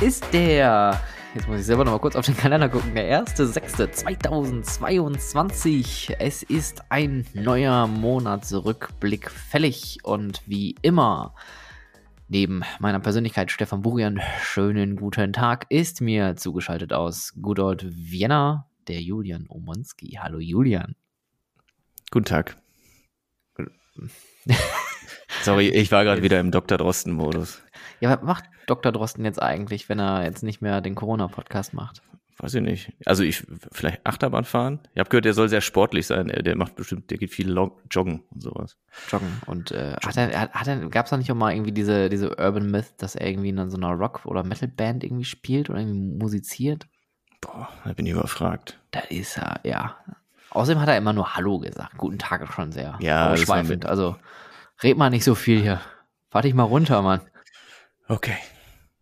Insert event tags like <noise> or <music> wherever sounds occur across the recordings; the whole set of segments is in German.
Ist der, jetzt muss ich selber noch mal kurz auf den Kalender gucken, der 1.6.2022. Es ist ein neuer Monatsrückblick fällig und wie immer, neben meiner Persönlichkeit Stefan Burian, schönen guten Tag, ist mir zugeschaltet aus Good Old Vienna der Julian Omonski. Hallo Julian. Guten Tag. <laughs> Sorry, ich war gerade wieder im Dr. Drosten-Modus. Ja, was macht Dr. Drosten jetzt eigentlich, wenn er jetzt nicht mehr den Corona-Podcast macht? Weiß ich nicht. Also ich, vielleicht Achterbahn fahren? Ich habe gehört, der soll sehr sportlich sein. Der macht bestimmt, der geht viel Joggen und sowas. Joggen. Und äh, Joggen. hat er, hat er, gab es da nicht auch mal irgendwie diese, diese Urban Myth, dass er irgendwie in so einer Rock- oder Metal-Band irgendwie spielt oder irgendwie musiziert? Boah, da bin ich überfragt. Da ist er, ja. Außerdem hat er immer nur Hallo gesagt. Guten Tag schon sehr ja, ausschweifend. Also red mal nicht so viel hier. Fahr dich mal runter, Mann. Okay.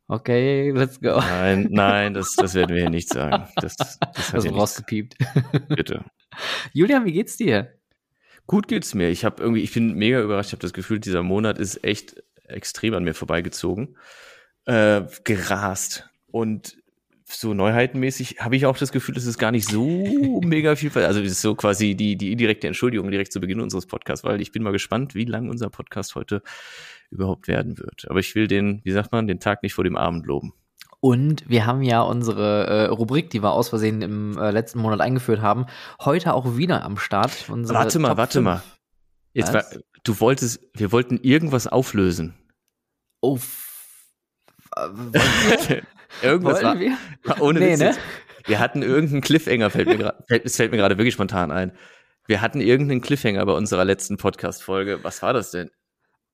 Okay, let's go. Nein, <laughs> nein, das, das werden wir hier nicht sagen. Das, das hat also rausgepiept. Bitte. Julian, wie geht's dir? Gut geht's mir. Ich habe irgendwie, ich bin mega überrascht. Ich habe das Gefühl, dieser Monat ist echt extrem an mir vorbeigezogen, äh, gerast und so neuheitenmäßig habe ich auch das Gefühl, dass es gar nicht so <laughs> mega viel, also das ist so quasi die, die indirekte Entschuldigung direkt zu Beginn unseres Podcasts, weil ich bin mal gespannt, wie lang unser Podcast heute überhaupt werden wird. Aber ich will den, wie sagt man, den Tag nicht vor dem Abend loben. Und wir haben ja unsere äh, Rubrik, die wir aus Versehen im äh, letzten Monat eingeführt haben, heute auch wieder am Start. warte mal, Top warte 5. mal. Jetzt war, du wolltest, wir wollten irgendwas auflösen. Oh. <laughs> Irgendwas wir? war, <laughs> ohne nee, ne? Wir hatten irgendeinen Cliffhanger, fällt mir gerade, es fällt mir gerade wirklich spontan ein. Wir hatten irgendeinen Cliffhanger bei unserer letzten Podcast-Folge. Was war das denn?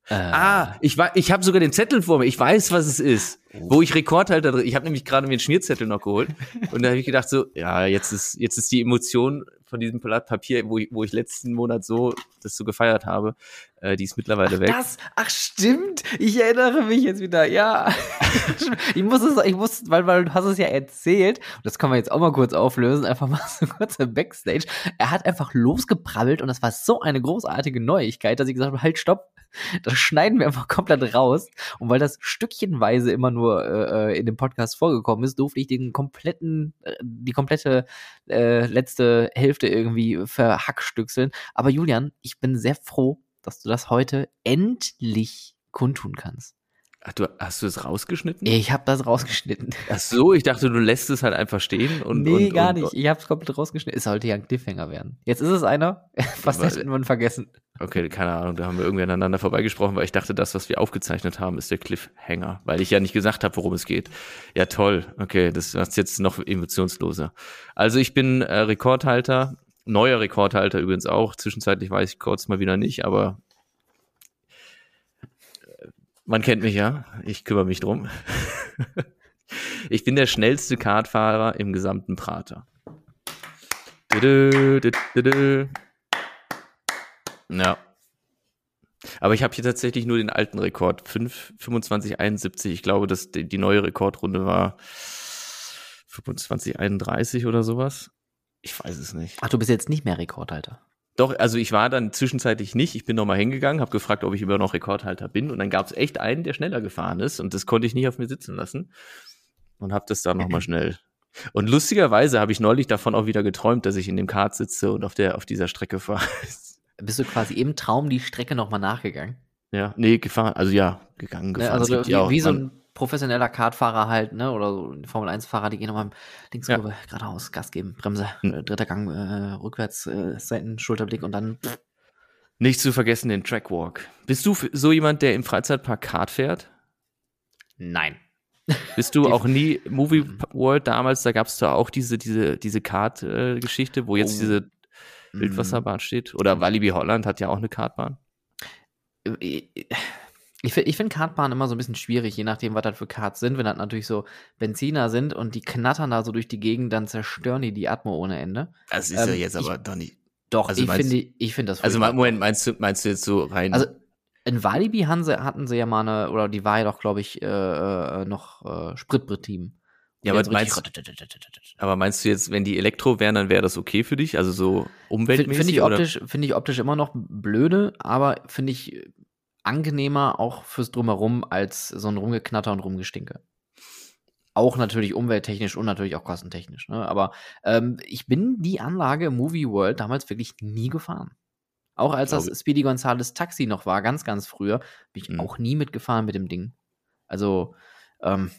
Äh. Ah, ich war, ich habe sogar den Zettel vor mir. Ich weiß, was es ist. Oh. Wo ich Rekordhalter drin. Ich habe nämlich gerade mir einen Schmierzettel noch geholt und da habe ich gedacht so, ja, jetzt ist jetzt ist die Emotion von diesem Blatt Papier, wo ich, wo ich letzten Monat so das so gefeiert habe, äh, die ist mittlerweile ach, weg. Das, ach stimmt, ich erinnere mich jetzt wieder. Ja, <laughs> ich muss es, ich muss, weil, weil du hast es ja erzählt. Das können wir jetzt auch mal kurz auflösen. Einfach mal so kurz im Backstage. Er hat einfach losgeprabbelt und das war so eine großartige Neuigkeit, dass ich gesagt habe, halt stopp, das schneiden wir einfach komplett raus. Und weil das stückchenweise immer nur äh, in dem Podcast vorgekommen ist, durfte ich den kompletten, äh, die komplette äh, letzte Hälfte irgendwie verhackstückseln. Aber Julian, ich bin sehr froh, dass du das heute endlich kundtun kannst. Ach, du, hast du es rausgeschnitten? Ich habe das rausgeschnitten. Ach so, ich dachte, du lässt es halt einfach stehen und. Nee, und, gar und, nicht. Ich habe es komplett rausgeschnitten. Es sollte ja ein Cliffhanger werden. Jetzt ist es einer. <laughs> Was hätte man vergessen? Okay, keine Ahnung, da haben wir irgendwie aneinander vorbeigesprochen, weil ich dachte, das, was wir aufgezeichnet haben, ist der Cliffhanger, weil ich ja nicht gesagt habe, worum es geht. Ja, toll. Okay, das macht jetzt noch emotionsloser. Also ich bin äh, Rekordhalter, neuer Rekordhalter übrigens auch. Zwischenzeitlich weiß ich kurz mal wieder nicht, aber man kennt mich ja. Ich kümmere mich drum. <laughs> ich bin der schnellste Kartfahrer im gesamten Prater. Ja. Aber ich habe hier tatsächlich nur den alten Rekord. 5, 25, 71. Ich glaube, dass die, die neue Rekordrunde war 25, 31 oder sowas. Ich weiß es nicht. Ach, du bist jetzt nicht mehr Rekordhalter. Doch, also ich war dann zwischenzeitlich nicht. Ich bin nochmal hingegangen, habe gefragt, ob ich immer noch Rekordhalter bin. Und dann gab es echt einen, der schneller gefahren ist. Und das konnte ich nicht auf mir sitzen lassen. Und habe das dann nochmal schnell. Und lustigerweise habe ich neulich davon auch wieder geträumt, dass ich in dem Kart sitze und auf, der, auf dieser Strecke fahre. <laughs> Bist du quasi im Traum die Strecke nochmal nachgegangen? Ja, nee, gefahren. Also ja, gegangen, ne, gefahren. Also wie, wie so ein professioneller Kartfahrer halt, ne, oder so Formel 1 Fahrer, die gehen nochmal Linkskurve ja. geradeaus, Gas geben, Bremse, hm. dritter Gang, äh, rückwärts, äh, Seiten, Schulterblick und dann. Pff. Nicht zu vergessen den Trackwalk. Bist du so jemand, der im Freizeitpark Kart fährt? Nein. Bist du <laughs> auch nie Movie World damals, da gab es da auch diese, diese, diese Kart-Geschichte, äh, wo jetzt oh. diese Wildwasserbahn steht? Oder Walibi Holland hat ja auch eine Kartbahn. Ich, ich finde Kartbahnen immer so ein bisschen schwierig, je nachdem, was das für Karts sind. Wenn das natürlich so Benziner sind und die knattern da so durch die Gegend, dann zerstören die die Atmo ohne Ende. Das ist ähm, ja jetzt aber ich, doch nicht. Doch, also ich finde ich find das Also Moment, meinst du, meinst du jetzt so rein? Also in Walibi hatten sie, hatten sie ja mal eine, oder die war ja doch, glaube ich, äh, äh, noch äh, Spritbetrieben. Ja, aber meinst, aber meinst du jetzt, wenn die Elektro wären, dann wäre das okay für dich? Also so umweltmäßig? Finde ich optisch, finde ich optisch immer noch blöde, aber finde ich angenehmer auch fürs Drumherum als so ein Rumgeknatter und Rumgestinke. Auch natürlich umwelttechnisch und natürlich auch kostentechnisch. Ne? Aber ähm, ich bin die Anlage Movie World damals wirklich nie gefahren. Auch als das Speedy Gonzales Taxi noch war, ganz, ganz früher, bin ich mhm. auch nie mitgefahren mit dem Ding. Also, ähm,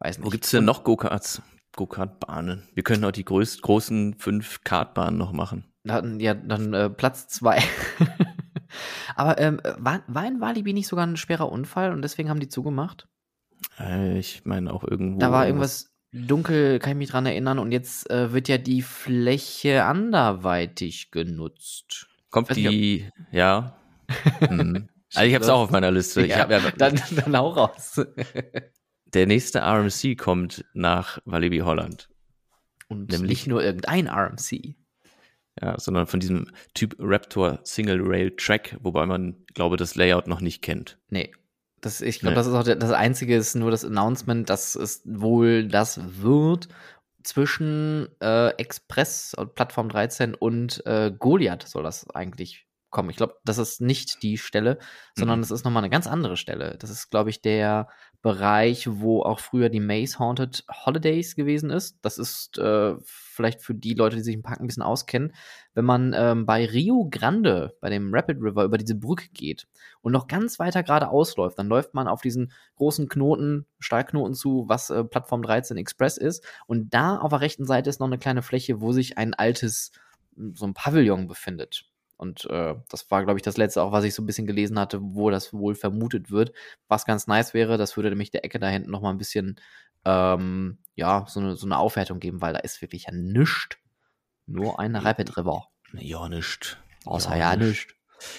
weiß nicht. Wo gibt es denn noch Go-Karts? Go-Kart-Bahnen. Wir können auch die größ großen fünf Kartbahnen noch machen. Dann, ja, dann äh, Platz zwei. <laughs> Aber ähm, war, war in Walibi nicht sogar ein schwerer Unfall und deswegen haben die zugemacht? Äh, ich meine auch irgendwo. Da war irgendwas dunkel, kann ich mich dran erinnern, und jetzt äh, wird ja die Fläche anderweitig genutzt. Kommt die, ja. <laughs> hm. Also ich habe es auch auf meiner Liste. Ja, ja, dann, dann auch raus. Der nächste RMC kommt nach Walibi Holland. Und Nämlich, nicht nur irgendein RMC. Ja, sondern von diesem Typ Raptor Single Rail Track, wobei man, glaube das Layout noch nicht kennt. Nee. Das, ich glaube, nee. das ist auch der, das einzige, ist nur das Announcement, dass es wohl das wird zwischen äh, Express, Plattform 13 und äh, Goliath soll das eigentlich kommen. Ich glaube, das ist nicht die Stelle, sondern mhm. das ist nochmal eine ganz andere Stelle. Das ist, glaube ich, der Bereich, wo auch früher die Maze Haunted Holidays gewesen ist. Das ist äh, vielleicht für die Leute, die sich im Park ein bisschen auskennen, wenn man ähm, bei Rio Grande, bei dem Rapid River, über diese Brücke geht und noch ganz weiter gerade ausläuft, dann läuft man auf diesen großen Knoten, Stahlknoten zu, was äh, Plattform 13 Express ist. Und da auf der rechten Seite ist noch eine kleine Fläche, wo sich ein altes, so ein Pavillon befindet. Und äh, das war, glaube ich, das letzte auch, was ich so ein bisschen gelesen hatte, wo das wohl vermutet wird. Was ganz nice wäre, das würde nämlich der Ecke da hinten nochmal ein bisschen, ähm, ja, so eine, so eine Aufwertung geben, weil da ist wirklich ja nichts. Nur ein Rapid River. Ja, nichts. Außer ja, ja nichts.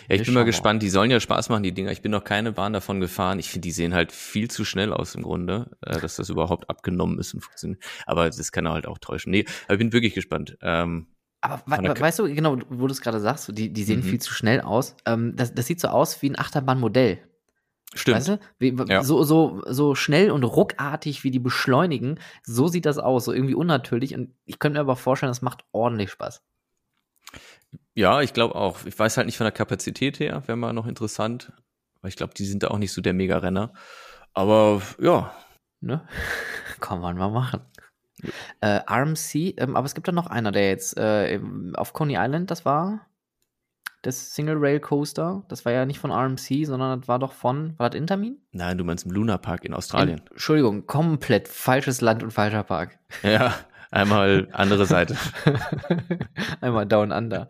Ja, ich bin mal gespannt. Die sollen ja Spaß machen, die Dinger. Ich bin noch keine Bahn davon gefahren. Ich finde, die sehen halt viel zu schnell aus im Grunde, äh, dass das überhaupt abgenommen ist und funktioniert. Aber das kann halt auch täuschen. Nee, aber ich bin wirklich gespannt. Ähm, aber we weißt du, genau, wo du es gerade sagst, die, die sehen mhm. viel zu schnell aus. Ähm, das, das sieht so aus wie ein Achterbahnmodell. Stimmt. Weißt du? Wie, ja. so, so, so schnell und ruckartig, wie die beschleunigen, so sieht das aus, so irgendwie unnatürlich. Und ich könnte mir aber vorstellen, das macht ordentlich Spaß. Ja, ich glaube auch. Ich weiß halt nicht von der Kapazität her, wäre mal noch interessant. Weil ich glaube, die sind da auch nicht so der Mega-Renner. Aber ja. Ne? <laughs> Kann man mal machen. Äh, RMC, ähm, aber es gibt da noch einer, der jetzt äh, auf Coney Island, das war das Single Rail Coaster. Das war ja nicht von RMC, sondern das war doch von, war das Intermin? Nein, du meinst im Luna Park in Australien. Entschuldigung, komplett falsches Land und falscher Park. Ja, einmal <laughs> andere Seite. <laughs> einmal Down Under.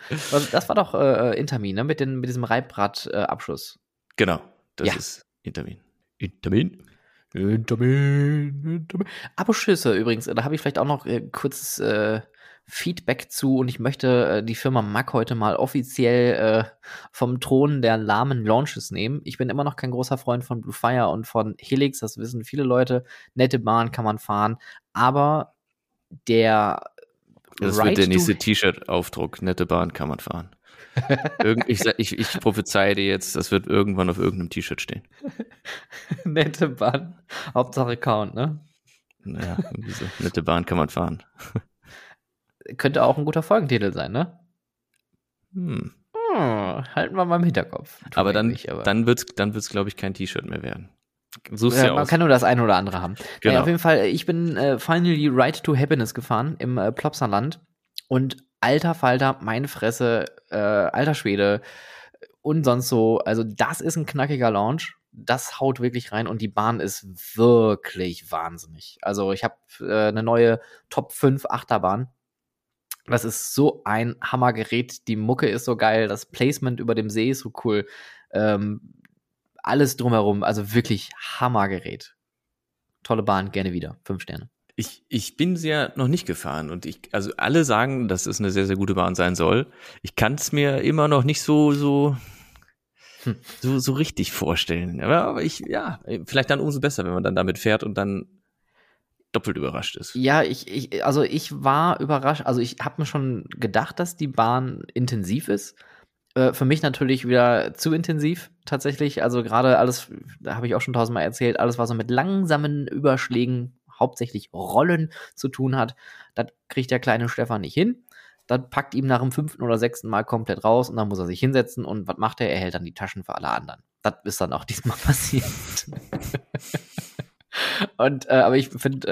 Das war doch äh, äh, Intermin, ne? Mit, den, mit diesem Reibrad-Abschluss. Genau, das ja. ist Intermin. Intermin? Intermin, Intermin. Abschüsse übrigens, da habe ich vielleicht auch noch äh, kurzes äh, Feedback zu und ich möchte äh, die Firma Mack heute mal offiziell äh, vom Thron der lahmen Launches nehmen. Ich bin immer noch kein großer Freund von Blue Fire und von Helix, das wissen viele Leute. Nette Bahn kann man fahren, aber der das right wird der nächste T-Shirt-Aufdruck. Nette Bahn kann man fahren. <laughs> ich, ich, ich prophezeie dir jetzt, das wird irgendwann auf irgendeinem T-Shirt stehen. <laughs> nette Bahn. Hauptsache Count, ne? Naja, diese nette Bahn kann man fahren. Könnte auch ein guter Folgentitel sein, ne? Hm. Hm, halten wir mal im Hinterkopf. Tut aber dann, aber. dann wird es, dann wird's, glaube ich, kein T-Shirt mehr werden. Such's ja, man aus. kann nur das eine oder andere haben. Genau. Ja, auf jeden Fall, ich bin äh, finally Right to Happiness gefahren im äh, Plopsaland und alter Falter, meine Fresse, äh, alter Schwede und sonst so. Also, das ist ein knackiger Launch. Das haut wirklich rein und die Bahn ist wirklich wahnsinnig. Also, ich habe äh, eine neue Top 5 Achterbahn. Das ist so ein Hammergerät. Die Mucke ist so geil. Das Placement über dem See ist so cool. Ähm, alles drumherum. Also wirklich Hammergerät. Tolle Bahn, gerne wieder. Fünf Sterne. Ich, ich bin sie ja noch nicht gefahren und ich, also alle sagen, dass es eine sehr, sehr gute Bahn sein soll. Ich kann es mir immer noch nicht so, so. So, so richtig vorstellen. Aber, aber ich, ja, vielleicht dann umso besser, wenn man dann damit fährt und dann doppelt überrascht ist. Ja, ich, ich also ich war überrascht. Also ich habe mir schon gedacht, dass die Bahn intensiv ist. Äh, für mich natürlich wieder zu intensiv tatsächlich. Also gerade alles, da habe ich auch schon tausendmal erzählt, alles, was so mit langsamen Überschlägen hauptsächlich Rollen zu tun hat. Das kriegt der kleine Stefan nicht hin. Das packt ihm nach dem fünften oder sechsten Mal komplett raus und dann muss er sich hinsetzen und was macht er? Er hält dann die Taschen für alle anderen. Das ist dann auch <laughs> diesmal passiert. <laughs> Und äh, aber ich finde,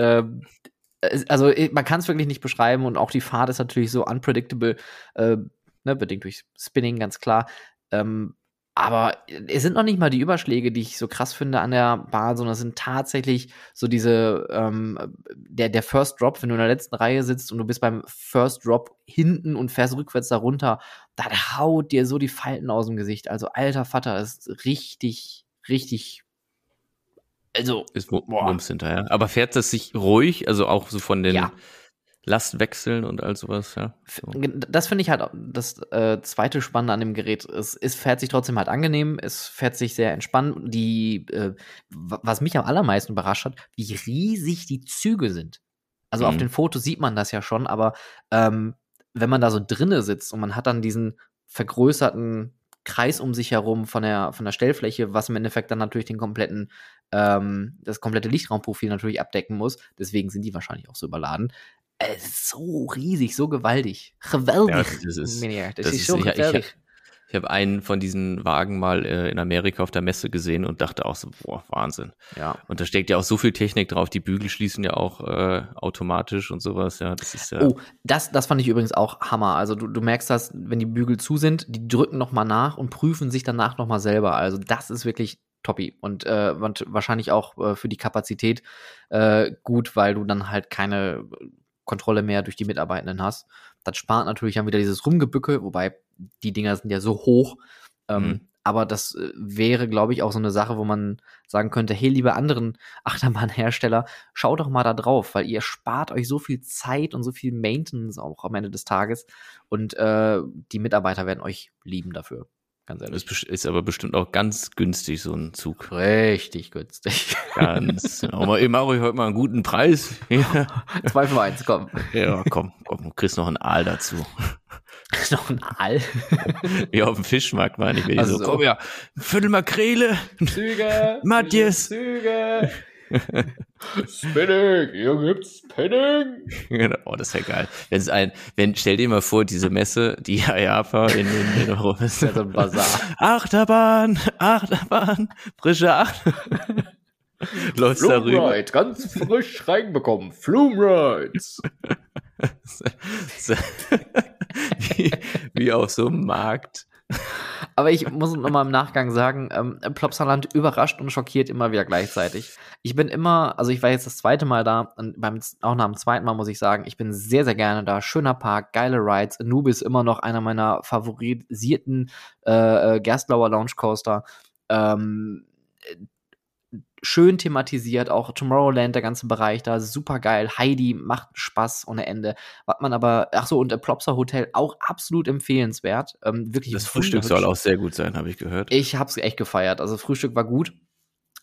äh, also man kann es wirklich nicht beschreiben und auch die Fahrt ist natürlich so unpredictable, äh, ne, bedingt durch Spinning, ganz klar. Ähm, aber es sind noch nicht mal die Überschläge, die ich so krass finde an der Bahn, sondern es sind tatsächlich so diese, ähm, der, der First Drop, wenn du in der letzten Reihe sitzt und du bist beim First Drop hinten und fährst rückwärts da runter, da haut dir so die Falten aus dem Gesicht. Also, alter Vater, das ist richtig, richtig. Also. Ist Wumms hinterher. Aber fährt das sich ruhig, also auch so von den. Ja Last wechseln und all sowas, ja. So. Das finde ich halt das äh, zweite Spannende an dem Gerät. Es, es fährt sich trotzdem halt angenehm, es fährt sich sehr entspannt. Die, äh, was mich am allermeisten überrascht hat, wie riesig die Züge sind. Also mhm. auf den Fotos sieht man das ja schon, aber ähm, wenn man da so drinne sitzt und man hat dann diesen vergrößerten Kreis um sich herum von der, von der Stellfläche, was im Endeffekt dann natürlich den kompletten, ähm, das komplette Lichtraumprofil natürlich abdecken muss. Deswegen sind die wahrscheinlich auch so überladen. Es ist so riesig, so gewaltig. Gewaltig. Ja, das ist, das, das ist, so gewaltig. Ich, ich habe einen von diesen Wagen mal äh, in Amerika auf der Messe gesehen und dachte auch so, boah, Wahnsinn. Ja. Und da steckt ja auch so viel Technik drauf. Die Bügel schließen ja auch äh, automatisch und sowas. Ja, das ist ja. Oh, das, das fand ich übrigens auch Hammer. Also du, du merkst das, wenn die Bügel zu sind, die drücken noch mal nach und prüfen sich danach noch mal selber. Also das ist wirklich toppi und, äh, wahrscheinlich auch äh, für die Kapazität äh, gut, weil du dann halt keine Kontrolle mehr durch die Mitarbeitenden hast. Das spart natürlich dann wieder dieses Rumgebücke, wobei die Dinger sind ja so hoch. Ähm, mhm. Aber das äh, wäre, glaube ich, auch so eine Sache, wo man sagen könnte, hey, liebe anderen <laughs> Achterbahnhersteller, schaut doch mal da drauf, weil ihr spart euch so viel Zeit und so viel Maintenance auch am Ende des Tages. Und äh, die Mitarbeiter werden euch lieben dafür. Ganz ehrlich. Das ist aber bestimmt auch ganz günstig, so ein Zug. Richtig günstig. Ganz. <laughs> genau. ich mache euch heute mal einen guten Preis. <laughs> Ja. Zwei für eins, komm. Ja, komm, komm, du kriegst noch einen Aal dazu. <laughs> noch ein Aal? ja, auf dem Fischmarkt meine ich. Wenn also so, komm ja, Viertel Makrele. Züge. Matthias. Züge. <laughs> Spinning, hier gibt's Spinning. Genau, oh, das wäre geil. Wenn es ein, wenn, stell dir mal vor, diese Messe, die <laughs> IAPA in, in, in Europa ist. Ja, so ein Bazar. Achterbahn, Achterbahn, frische Achterbahn. <laughs> Flume darüber. Ride, ganz frisch reinbekommen. Flume Rides. wie, wie auf so einem Markt. Aber ich muss nochmal im Nachgang sagen, ähm, Plopsaland überrascht und schockiert immer wieder gleichzeitig. Ich bin immer, also ich war jetzt das zweite Mal da und beim, auch nach dem zweiten Mal muss ich sagen, ich bin sehr, sehr gerne da. Schöner Park, geile Rides. Anubis immer noch einer meiner favorisierten äh, äh Gerstlauer Launch Coaster. Ähm, schön thematisiert, auch Tomorrowland, der ganze Bereich da, super geil. Heidi macht Spaß ohne Ende. Was man aber, ach so, und der Plopsa Hotel auch absolut empfehlenswert. Ähm, wirklich das Frühstück soll auch sehr gut sein, habe ich gehört. Ich habe es echt gefeiert. Also Frühstück war gut.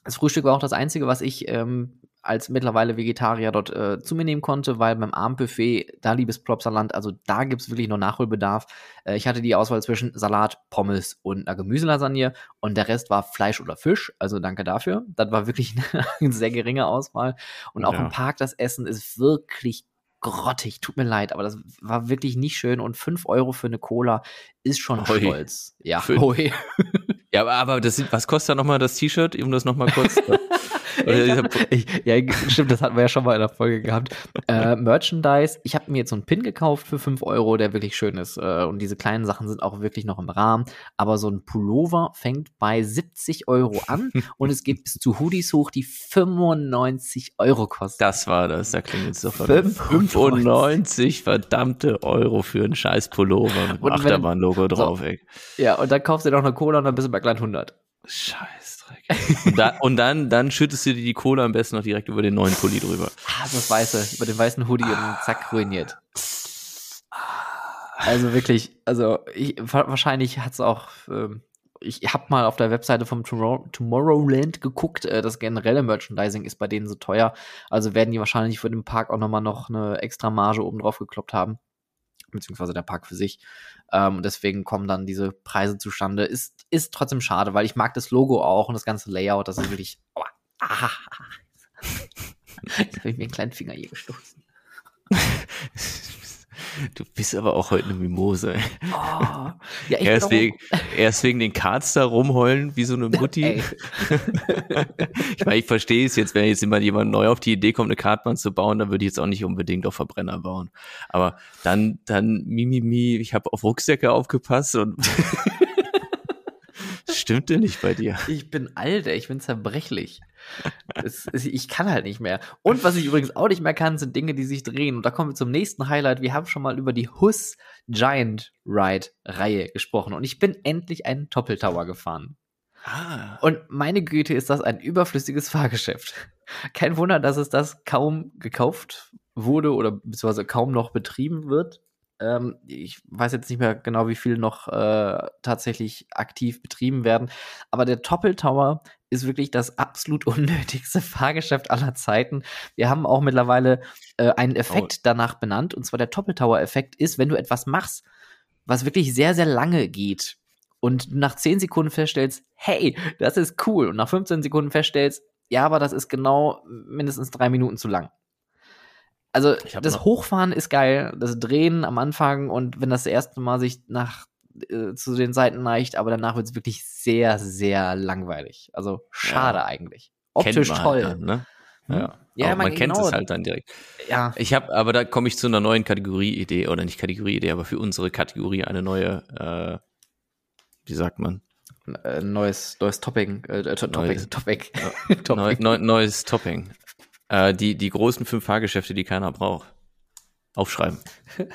Das Frühstück war auch das Einzige, was ich ähm, als mittlerweile Vegetarier dort äh, zu mir nehmen konnte, weil beim Abendbuffet, da liebes Plopsaland, also da gibt's wirklich noch Nachholbedarf. Äh, ich hatte die Auswahl zwischen Salat, Pommes und einer Gemüselasagne und der Rest war Fleisch oder Fisch, also danke dafür. Das war wirklich <laughs> eine sehr geringe Auswahl. Und auch ja. im Park das Essen ist wirklich grottig, tut mir leid, aber das war wirklich nicht schön und 5 Euro für eine Cola ist schon Hoi. stolz. Ja, <laughs> ja, aber, aber das, was kostet da nochmal das T-Shirt, um das nochmal kurz <laughs> <laughs> ich, ja, stimmt, das hatten wir ja schon mal in der Folge gehabt. Äh, Merchandise. Ich habe mir jetzt so einen Pin gekauft für 5 Euro, der wirklich schön ist. Äh, und diese kleinen Sachen sind auch wirklich noch im Rahmen. Aber so ein Pullover fängt bei 70 Euro an <laughs> und es geht bis zu Hoodies hoch, die 95 Euro kosten. Das war das, da klingt jetzt sofort. 95 verdammte Euro für einen scheiß Pullover mit Achterbahn-Logo drauf, so, ey. Ja, und dann kaufst du noch eine Cola und dann bist du bei gleich 100. Scheiß. Und, da, und, dann, dann schüttest du dir die Cola am besten noch direkt über den neuen Pulli drüber. Ah, das Weiße, über den weißen Hoodie und zack, ruiniert. Also wirklich, also ich, wahrscheinlich hat es auch, ähm, ich habe mal auf der Webseite vom Tomorrow, Tomorrowland geguckt, äh, das generelle Merchandising ist bei denen so teuer, also werden die wahrscheinlich für den Park auch nochmal noch eine extra Marge oben drauf gekloppt haben beziehungsweise der Park für sich. Ähm, und deswegen kommen dann diese Preise zustande. Ist, ist trotzdem schade, weil ich mag das Logo auch und das ganze Layout. Das ist wirklich. Oh, <laughs> ah, Jetzt habe ich mir einen kleinen Finger hier gestoßen. <laughs> Du bist aber auch heute eine Mimose. Oh, ja, ich erst, wegen, erst wegen den Karts da rumheulen, wie so eine Mutti. ich meine, ich verstehe es jetzt, wenn jetzt immer jemand neu auf die Idee kommt, eine Kartbahn zu bauen, dann würde ich jetzt auch nicht unbedingt auf Verbrenner bauen. Aber dann, dann, Mimimi, mi, mi, ich habe auf Rucksäcke aufgepasst und <laughs> Stimmt denn nicht bei dir? Ich bin alt, ich bin zerbrechlich. Es, ich kann halt nicht mehr. Und was ich übrigens auch nicht mehr kann, sind Dinge, die sich drehen. Und da kommen wir zum nächsten Highlight. Wir haben schon mal über die Hus Giant Ride Reihe gesprochen. Und ich bin endlich einen Toppeltower gefahren. Ah. Und meine Güte, ist das ein überflüssiges Fahrgeschäft. Kein Wunder, dass es das kaum gekauft wurde oder beziehungsweise kaum noch betrieben wird. Ähm, ich weiß jetzt nicht mehr genau, wie viel noch äh, tatsächlich aktiv betrieben werden. Aber der Toppeltower ist wirklich das absolut <laughs> unnötigste Fahrgeschäft aller Zeiten. Wir haben auch mittlerweile äh, einen Effekt oh. danach benannt. Und zwar der Toppeltower-Effekt ist, wenn du etwas machst, was wirklich sehr, sehr lange geht und nach 10 Sekunden feststellst, hey, das ist cool. Und nach 15 Sekunden feststellst, ja, aber das ist genau mindestens drei Minuten zu lang. Also das Hochfahren ist geil, das Drehen am Anfang und wenn das erste Mal sich nach äh, zu den Seiten neigt, aber danach wird es wirklich sehr, sehr langweilig. Also schade ja. eigentlich. Optisch toll. Halt dann, ne? Hm? Ja. Ja, man, man kennt genau. es halt dann direkt. Ja. Ich habe, aber da komme ich zu einer neuen Kategorie-Idee oder nicht Kategorie-Idee, aber für unsere Kategorie eine neue, äh, wie sagt man? Äh, neues, neues Topping, äh, äh Topic, neues, Topic. <laughs> <laughs> Topic. Neu, neu, neues Topping. Die, die großen fünf Fahrgeschäfte, die keiner braucht. Aufschreiben. <laughs>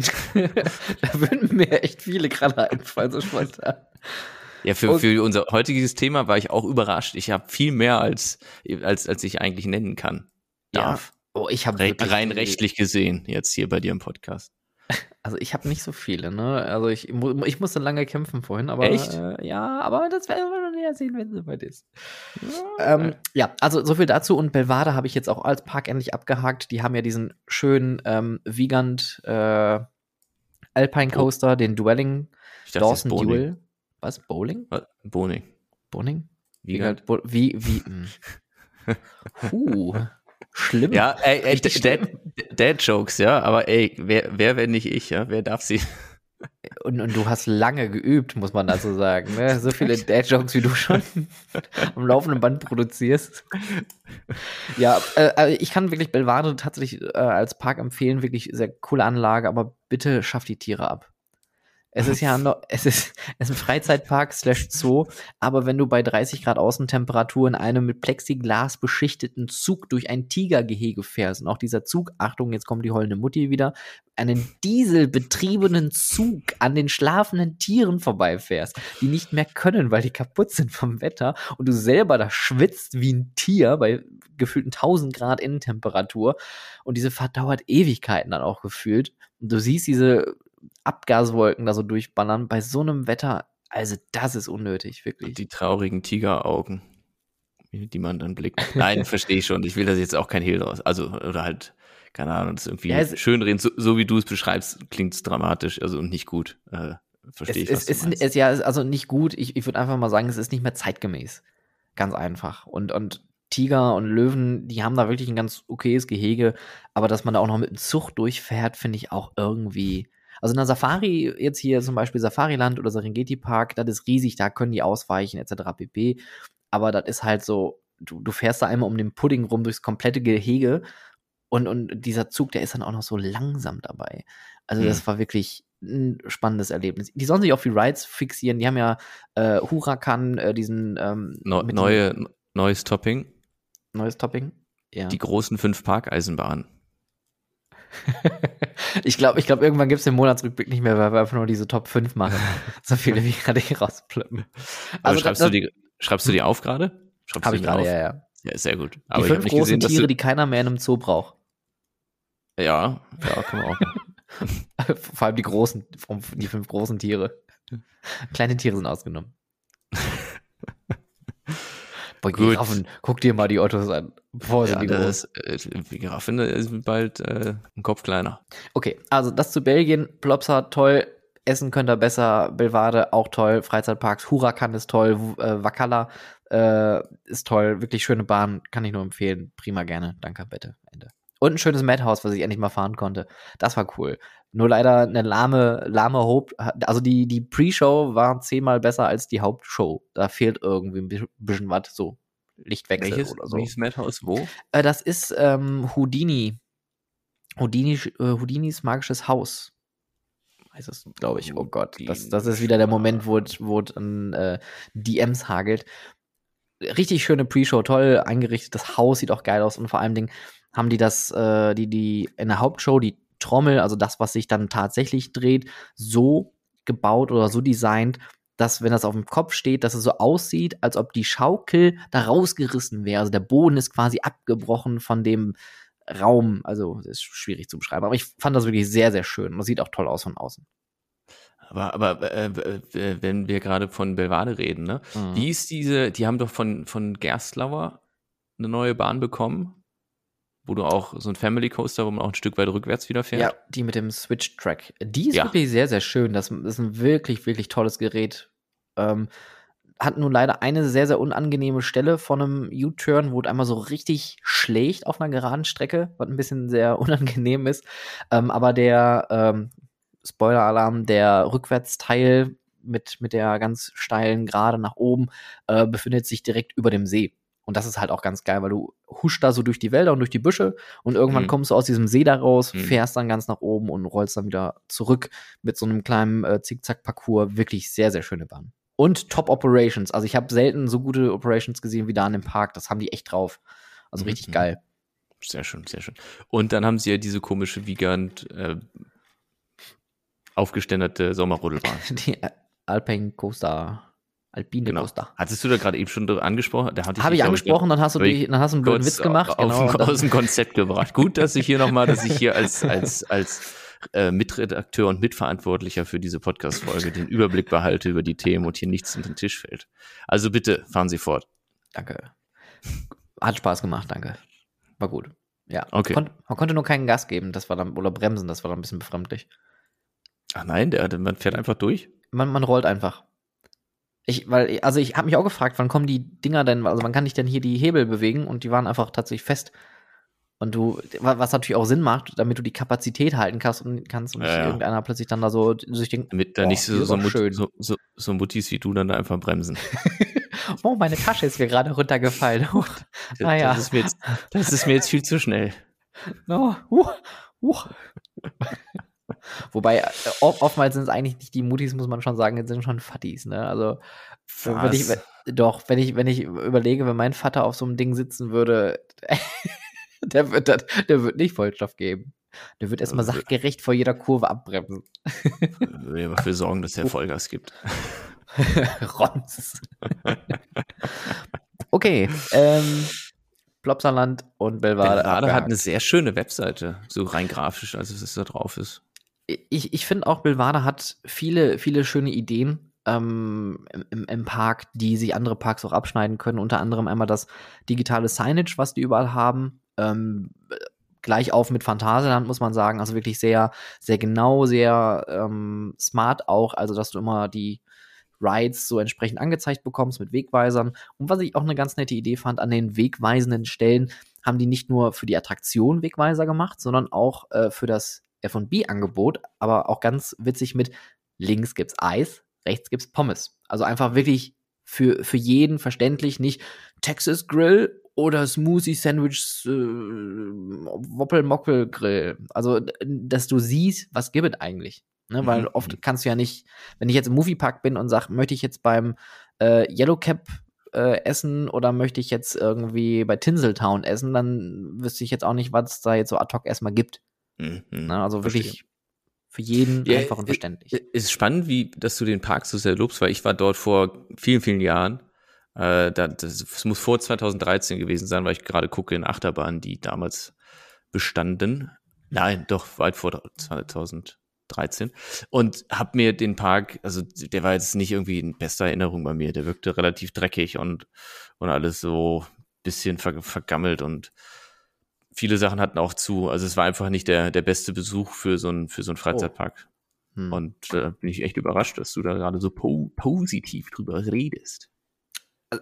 <laughs> da würden mir echt viele gerade einfallen, so spontan. Ja, für, für unser heutiges Thema war ich auch überrascht. Ich habe viel mehr als, als, als ich eigentlich nennen kann. Darf. Ja. Oh, ich habe Re rein rechtlich gesehen, jetzt hier bei dir im Podcast. Also ich habe nicht so viele, ne? Also ich, ich musste lange kämpfen vorhin, aber Echt? Äh, ja, aber das werden wir noch näher sehen, wenn es soweit ist. Ja, ähm, ja, also so viel dazu. Und Belvade habe ich jetzt auch als Park endlich abgehakt. Die haben ja diesen schönen ähm, Vigant äh, Alpine oh. Coaster, oh. den Dwelling dachte, Dawson Duel. Was? Bowling? Boning. Boning? Vigant? Wie, wie, wie, <laughs> Huh. Schlimm. Ja, ey, ey Dad, Dad Jokes, ja, aber ey, wer, wer wenn nicht ich, ja, wer darf sie? Und, und du hast lange geübt, muss man dazu sagen. Ne? So viele Dad-Jokes, wie du schon <laughs> am laufenden Band produzierst. Ja, äh, äh, ich kann wirklich Belvade tatsächlich äh, als Park empfehlen. Wirklich sehr coole Anlage, aber bitte schaff die Tiere ab. Es ist ja noch, es ist, <laughs> es ist ein Freizeitpark slash Zoo, aber wenn du bei 30 Grad Außentemperatur in einem mit Plexiglas beschichteten Zug durch ein Tigergehege fährst und auch dieser Zug, Achtung, jetzt kommt die heulende Mutti wieder, einen dieselbetriebenen Zug an den schlafenden Tieren vorbeifährst, die nicht mehr können, weil die kaputt sind vom Wetter und du selber da schwitzt wie ein Tier bei gefühlten 1000 Grad Innentemperatur und diese Fahrt dauert Ewigkeiten dann auch gefühlt. Und du siehst diese Abgaswolken da so durchballern bei so einem Wetter. Also, das ist unnötig, wirklich. Die traurigen Tigeraugen, die man dann blickt. Nein, <laughs> verstehe ich schon. Ich will das jetzt auch kein Hehl draus. Also, oder halt, keine Ahnung, das irgendwie ja, schön reden. So, so wie du es beschreibst, klingt es dramatisch, also und nicht gut. Äh, verstehe ich. Es, was es, ist ja also nicht gut. Ich, ich würde einfach mal sagen, es ist nicht mehr zeitgemäß. Ganz einfach. Und, und Tiger und Löwen, die haben da wirklich ein ganz okayes Gehege, aber dass man da auch noch mit einem Zug durchfährt, finde ich auch irgendwie also in der Safari, jetzt hier zum Beispiel Safariland oder Serengeti Park, das ist riesig, da können die ausweichen, etc. pp. Aber das ist halt so, du, du fährst da einmal um den Pudding rum durchs komplette Gehege und, und dieser Zug, der ist dann auch noch so langsam dabei. Also, das hm. war wirklich ein spannendes Erlebnis. Die sollen sich auf die Rides fixieren. Die haben ja äh, Huracan, äh, diesen ähm, no, neue, neues Topping. Neues Topping? Ja. Die großen fünf Parkeisenbahnen. <laughs> ich glaube, ich glaube, irgendwann gibt es den Monatsrückblick nicht mehr, weil wir einfach nur diese Top 5 machen. <laughs> so viele wie gerade hier rausplöppen. Also schreibst, das, du die, schreibst du die auf gerade? Habe ich gerade, ja, ja. Ja, sehr gut. Aber die fünf großen gesehen, Tiere, die keiner mehr in einem Zoo braucht. Ja, ja, kann man auch. <laughs> Vor allem die großen, die fünf großen Tiere. Kleine Tiere sind ausgenommen. Boah, Giraffen, guck dir mal die Autos an. Boah, ja, die das, äh, Giraffen ist bald äh, ein Kopf kleiner. Okay, also das zu Belgien. Plopsa, toll. Essen könnt ihr besser. Belvade, auch toll. Freizeitparks. Huracan ist toll. Äh, Wakala äh, ist toll. Wirklich schöne Bahn. Kann ich nur empfehlen. Prima gerne. Danke, bitte. Ende. Und ein schönes Madhouse, was ich endlich mal fahren konnte. Das war cool. Nur leider eine lahme, lahme Hope. Also die, die Pre-Show war zehnmal besser als die Hauptshow. Da fehlt irgendwie ein bisschen was, so Lichtwechsel Welches, oder so. welches Madhouse? Wo? Äh, das ist ähm, Houdini. Houdini. äh, Houdinis magisches Haus. Heißt es, glaube ich. Oh Gott. Das, das ist wieder der Moment, wo wo an äh, DMs hagelt. Richtig schöne Pre-Show, toll eingerichtet. Das Haus sieht auch geil aus und vor allen Dingen haben die das, äh, die, die in der Hauptshow, die Trommel, also das, was sich dann tatsächlich dreht, so gebaut oder so designt, dass, wenn das auf dem Kopf steht, dass es so aussieht, als ob die Schaukel da rausgerissen wäre. Also der Boden ist quasi abgebrochen von dem Raum. Also, das ist schwierig zu beschreiben. Aber ich fand das wirklich sehr, sehr schön. Das sieht auch toll aus von außen. Aber, aber äh, wenn wir gerade von Belvade reden, ne? Mhm. Wie ist diese, die haben doch von, von Gerstlauer eine neue Bahn bekommen, wo du auch so ein Family Coaster, wo man auch ein Stück weit rückwärts wieder fährt. Ja, die mit dem Switch-Track. Die ist Ja. wirklich sehr, sehr schön. Das ist ein wirklich, wirklich tolles Gerät. Ähm, hat nun leider eine sehr, sehr unangenehme Stelle von einem U-Turn, wo es einmal so richtig schlägt auf einer geraden Strecke, was ein bisschen sehr <laughs> unangenehm ist. Ähm, aber der ähm, Spoiler-Alarm, der Rückwärtsteil mit, mit der ganz steilen Gerade nach oben äh, befindet sich direkt über dem See. Und das ist halt auch ganz geil, weil du huschst da so durch die Wälder und durch die Büsche und irgendwann Mhm. kommst du aus diesem See da raus, Mhm. fährst dann ganz nach oben und rollst dann wieder zurück mit so einem kleinen äh, Zickzack-Parcours. Wirklich sehr, sehr schöne Bahn. Und Top Operations. Also ich habe selten so gute Operations gesehen wie da in dem Park. Das haben die echt drauf. Also Mhm. richtig geil. Sehr schön, sehr schön. Und dann haben sie ja diese komische Wiegand äh, aufgeständerte Sommerrodelbahn. <laughs> Die Alpine Coaster. Alpine Genau. Coaster. Hattest du da gerade eben schon angesprochen? Da Habe ich angesprochen, dann hast du, hab ich die, dann hast du einen blöden Witz gemacht. Auf, genau, dann- aus dem Konzept gebracht. Gut, dass ich hier nochmal, dass ich hier als, als, als äh, Mitredakteur und Mitverantwortlicher für diese Podcast-Folge den Überblick behalte über die Themen und hier nichts in den Tisch fällt. Also bitte, fahren Sie fort. Danke. Hat Spaß gemacht, danke. War gut. Ja. Okay. Kon man konnte nur keinen Gas geben, das war dann, oder bremsen, das war dann ein bisschen befremdlich. Ach nein, der, man fährt einfach durch. Man, man rollt einfach. Ich, weil, also ich habe mich auch gefragt, wann kommen die Dinger denn, also wann kann ich denn hier die Hebel bewegen und die waren einfach tatsächlich fest. Und du, wa- was natürlich auch Sinn macht, damit du die Kapazität halten kannst und kannst und nicht Ja, ja. irgendeiner plötzlich dann da so sich denkt, Damit da Oh, nicht so, so, Mut, schön. so, so, so Muttis wie du dann da einfach bremsen. <laughs> <laughs> oh, meine Tasche ist mir gerade runtergefallen. Oh, <laughs> Das, Ah, ja. das, ist mir jetzt, das ist mir jetzt viel zu schnell. no, uh, uh. Wobei, äh, oft, oftmals sind es eigentlich nicht die Mutis, muss man schon sagen, es sind schon Fattis, ne? Also, wenn ich, doch, wenn ich, wenn ich überlege, wenn mein Vater auf so einem Ding sitzen würde, <laughs> der wird, das, der wird nicht Vollstoff geben. Der wird erstmal Also- sachgerecht vor jeder Kurve abbremsen. <laughs> Würde aber dafür sorgen, dass er Vollgas gibt. <laughs> Rons. okay, ähm, Plopsaland und Belvade. Belvade hat eine sehr schöne Webseite, so rein grafisch, als es da drauf ist. Ich, ich finde auch, Belvade hat viele, viele schöne Ideen ähm, im, im Park, die sich andere Parks auch abschneiden können. Unter anderem einmal das digitale Signage, was die überall haben. Ähm, gleich auf mit Phantasialand, muss man sagen. Also wirklich sehr, sehr genau, sehr ähm, smart auch. Also, dass du immer die Rides so entsprechend angezeigt bekommst mit Wegweisern. Und was ich auch eine ganz nette Idee fand, an den wegweisenden Stellen haben die nicht nur für die Attraktion Wegweiser gemacht, sondern auch äh, für das F&B-Angebot, aber auch ganz witzig mit links gibt's Eis, rechts gibt's Pommes. Also einfach wirklich für, für jeden verständlich, nicht Texas Grill oder Smoothie Sandwich äh, Woppel Mockel Grill. Also, dass du siehst, was gibt es eigentlich. Ne? Weil Mhm. oft kannst du ja nicht, wenn ich jetzt im Moviepark bin und sage, möchte ich jetzt beim äh, Yellow Cap äh, essen oder möchte ich jetzt irgendwie bei Tinseltown essen, dann wüsste ich jetzt auch nicht, was es da jetzt so ad hoc erstmal gibt. Mhm. Ne? Also Verstehe. wirklich für jeden Ja, einfach und verständlich. Es ist spannend, wie, dass du den Park so sehr lobst, weil ich war dort vor vielen, vielen Jahren. Äh, da, das, es muss vor 2013 gewesen sein, weil ich gerade gucke in Achterbahnen, die damals bestanden. Nein, doch weit vor 2013. Und hab mir den Park, also der war jetzt nicht irgendwie in bester Erinnerung bei mir. Der wirkte relativ dreckig und, und alles so bisschen ver, vergammelt und viele Sachen hatten auch zu. Also es war einfach nicht der, der beste Besuch für so einen, für so einen Freizeitpark. Hm. Und äh, bin ich echt überrascht, dass du da gerade so po positiv drüber redest.